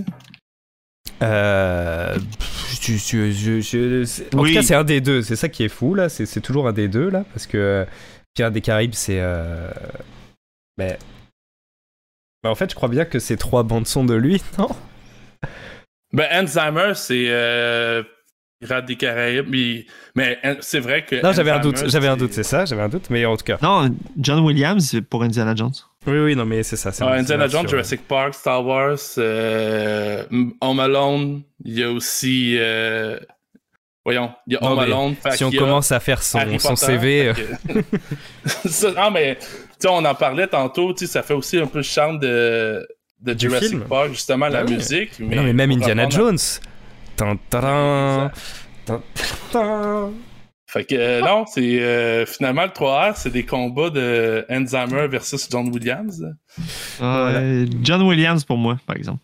Euh, pff, je- je- je- je- c'est- en Oui. tout cas, c'est un des deux. C'est ça qui est fou là. C'est toujours un des deux là, parce que euh, Pirates des Caraïbes, c'est. euh, Mais. Bah, en fait, je crois bien que c'est trois bandes son de lui, (laughs) non? Ben, Alzheimer, c'est euh, Pirates des Caraïbes. Mais, mais hein, c'est vrai que. Non, j'avais un doute. J'avais un doute. C'est ça. J'avais un doute. Mais en tout cas. Non, John Williams, c'est pour Indiana Jones. Oui, oui, non, mais c'est ça. c'est Ah, Indiana Jones, Jurassic Park, Star Wars, euh, Home Alone. Il y a aussi euh, voyons, il y a Home mais Alone. Si on commence à faire son, son CV, euh, (laughs) Ça, non, mais tu sais, on en parlait tantôt, tu sais, ça fait aussi un peu le charme de, de Jurassic film. Park, justement, la Ah oui. musique. non, mais même Indiana Jones. Fait que euh, non, c'est euh, finalement le 3R, c'est des combats de Alzheimer versus John Williams. Euh, John Williams pour moi, par exemple.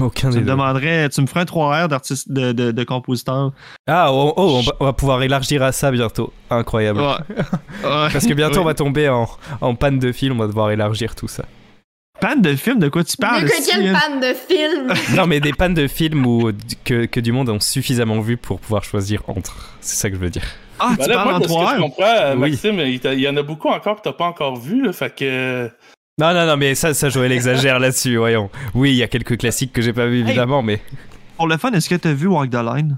Aucun Tu me demanderais, tu me ferais un 3R d'artiste de, de, de compositeur? Ah, oh, oh, on, va, on va pouvoir élargir à ça bientôt. Incroyable. Ouais. (laughs) Ouais. Parce que bientôt Ouais. on va tomber en, en panne de film, on va devoir élargir tout ça. Panne de film, de quoi tu parles? Mieux que quelle fan de film? (laughs) Non, mais des pannes de films où, que, que du monde ont suffisamment vu pour pouvoir choisir entre. C'est ça que je veux dire. Ah, Ben tu là, parles moi, en de ce que je 3R? comprends, euh, Oui. Maxime, il, y en a beaucoup encore que t'as pas encore vu, là, fait que... Non, non, non, mais ça, ça Joël exagère là-dessus, voyons. Oui, il y a quelques classiques que j'ai pas vu évidemment, mais. Pour le fun, est-ce que t'as vu Walk the Line?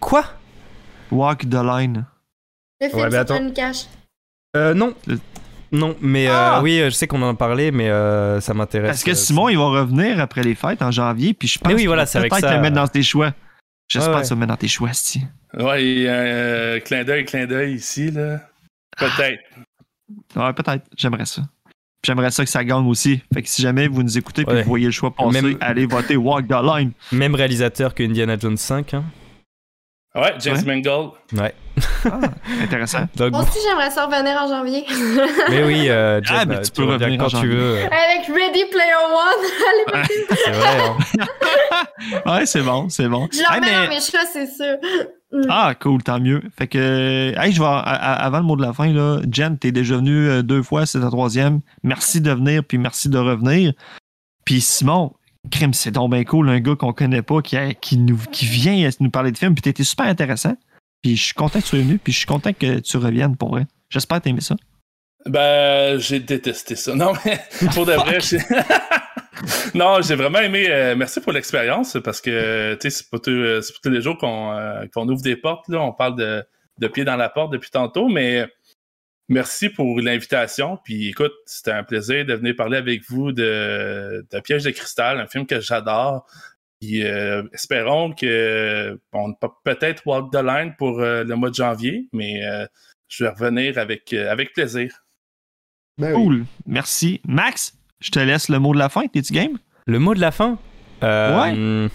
Quoi? Walk the Line. Le film Ouais, sur attends. Johnny Cash. Euh, non. Le- Non, mais euh, Ah oui, euh, je sais qu'on en a parlé, mais euh, ça m'intéresse. Parce que Simon, il va revenir après les fêtes en janvier, puis je pense Mais oui, voilà, va c'est avec peut-être ça. le mettre dans tes choix. J'espère Ouais, ouais. que ça va le mettre dans tes choix, si. Ouais, un euh, clin d'œil, clin d'œil ici, là. Peut-être. Ouais, peut-être. J'aimerais ça. J'aimerais ça que ça gagne aussi. Fait que si jamais vous nous écoutez et Ouais. vous voyez le choix passer, Même- allez voter Walk the Line. Même réalisateur que Indiana Jones 5. Hein. Ouais, James Ouais. Mangold. Ouais. Ah, intéressant. Donc, Moi aussi, j'aimerais ça revenir en janvier. (laughs) mais oui, euh, Ah, ben, euh, tu tu, peux revenir quand tu veux. euh, Avec Ready Player One. (laughs) Allez, C'est vrai. hein. (laughs) Ouais, c'est bon, c'est bon. Je leur Hey, mets mais- dans mes choix, c'est sûr. Ah, cool, tant mieux. Fait que, hey, je vais, avant le mot de la fin, là, Jen, t'es déjà venu euh, deux fois, c'est ta troisième. Merci de venir, puis merci de revenir. Puis Simon, crime, c'est donc bien cool, un gars qu'on connaît pas, qui, qui, nous, qui vient nous parler de films, puis t'étais super intéressant. Puis je suis content que tu sois venu, puis je suis content que tu reviennes pour vrai. J'espère que t'as aimé ça. Ben, j'ai détesté ça. Non, mais (laughs) pour de vrai, j'ai... (laughs) non, j'ai vraiment aimé. euh, merci pour l'expérience parce que, tu sais, c'est pas, tous- euh, tous les jours qu'on euh, qu'on ouvre des portes. Là. On parle de, de pied dans la porte depuis tantôt, mais merci pour l'invitation. Puis écoute, c'était un plaisir de venir parler avec vous de, de Piège de cristal, un film que j'adore. Puis euh, espérons que on peut peut-être walk the line pour euh, le mois de janvier, mais euh, je vais revenir avec, euh, avec plaisir. Cool. Merci. Max, je te laisse le mot de la fin. T'es-tu game? Le mot de la fin? Euh, Ouais. hum,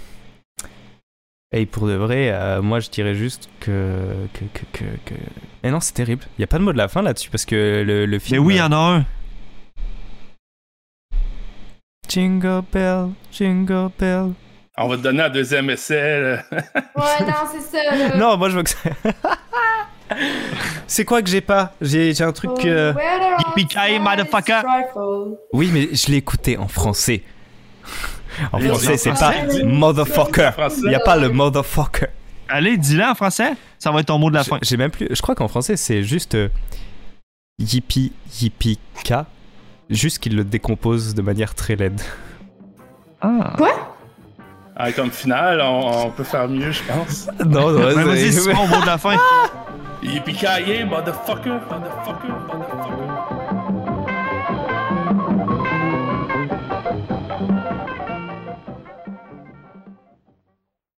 Et pour de vrai, euh, moi je dirais juste que. que, que, que, que- Mais non, c'est terrible. Il n'y a pas de mot de la fin là-dessus parce que le, le Mais film. oui, il y en a un. Jingle bell, jingle bell. On va te donner un deuxième essai. là. (laughs) Ouais, non, c'est ça. là. (laughs) Non, moi je veux que ça. (laughs) c'est quoi que j'ai pas? J'ai j'ai un truc. Oh, euh, flies, motherfucker. Oui, mais je l'ai écouté en français. En français, c'est pas motherfucker. Il n'y a pas le motherfucker. Allez, dis-le en français. Ça va être ton mot de la fin. J'ai même plus. Je crois qu'en français, c'est juste euh, yippee yippee ka. Juste qu'il le décompose de manière très laide. Ah. Ah, comme finale, on, on peut faire mieux, je pense. Non, non, vas-y, c'est- Simon, mot de la fin? Yippee-ki-yay, motherfucker, motherfucker, motherfucker.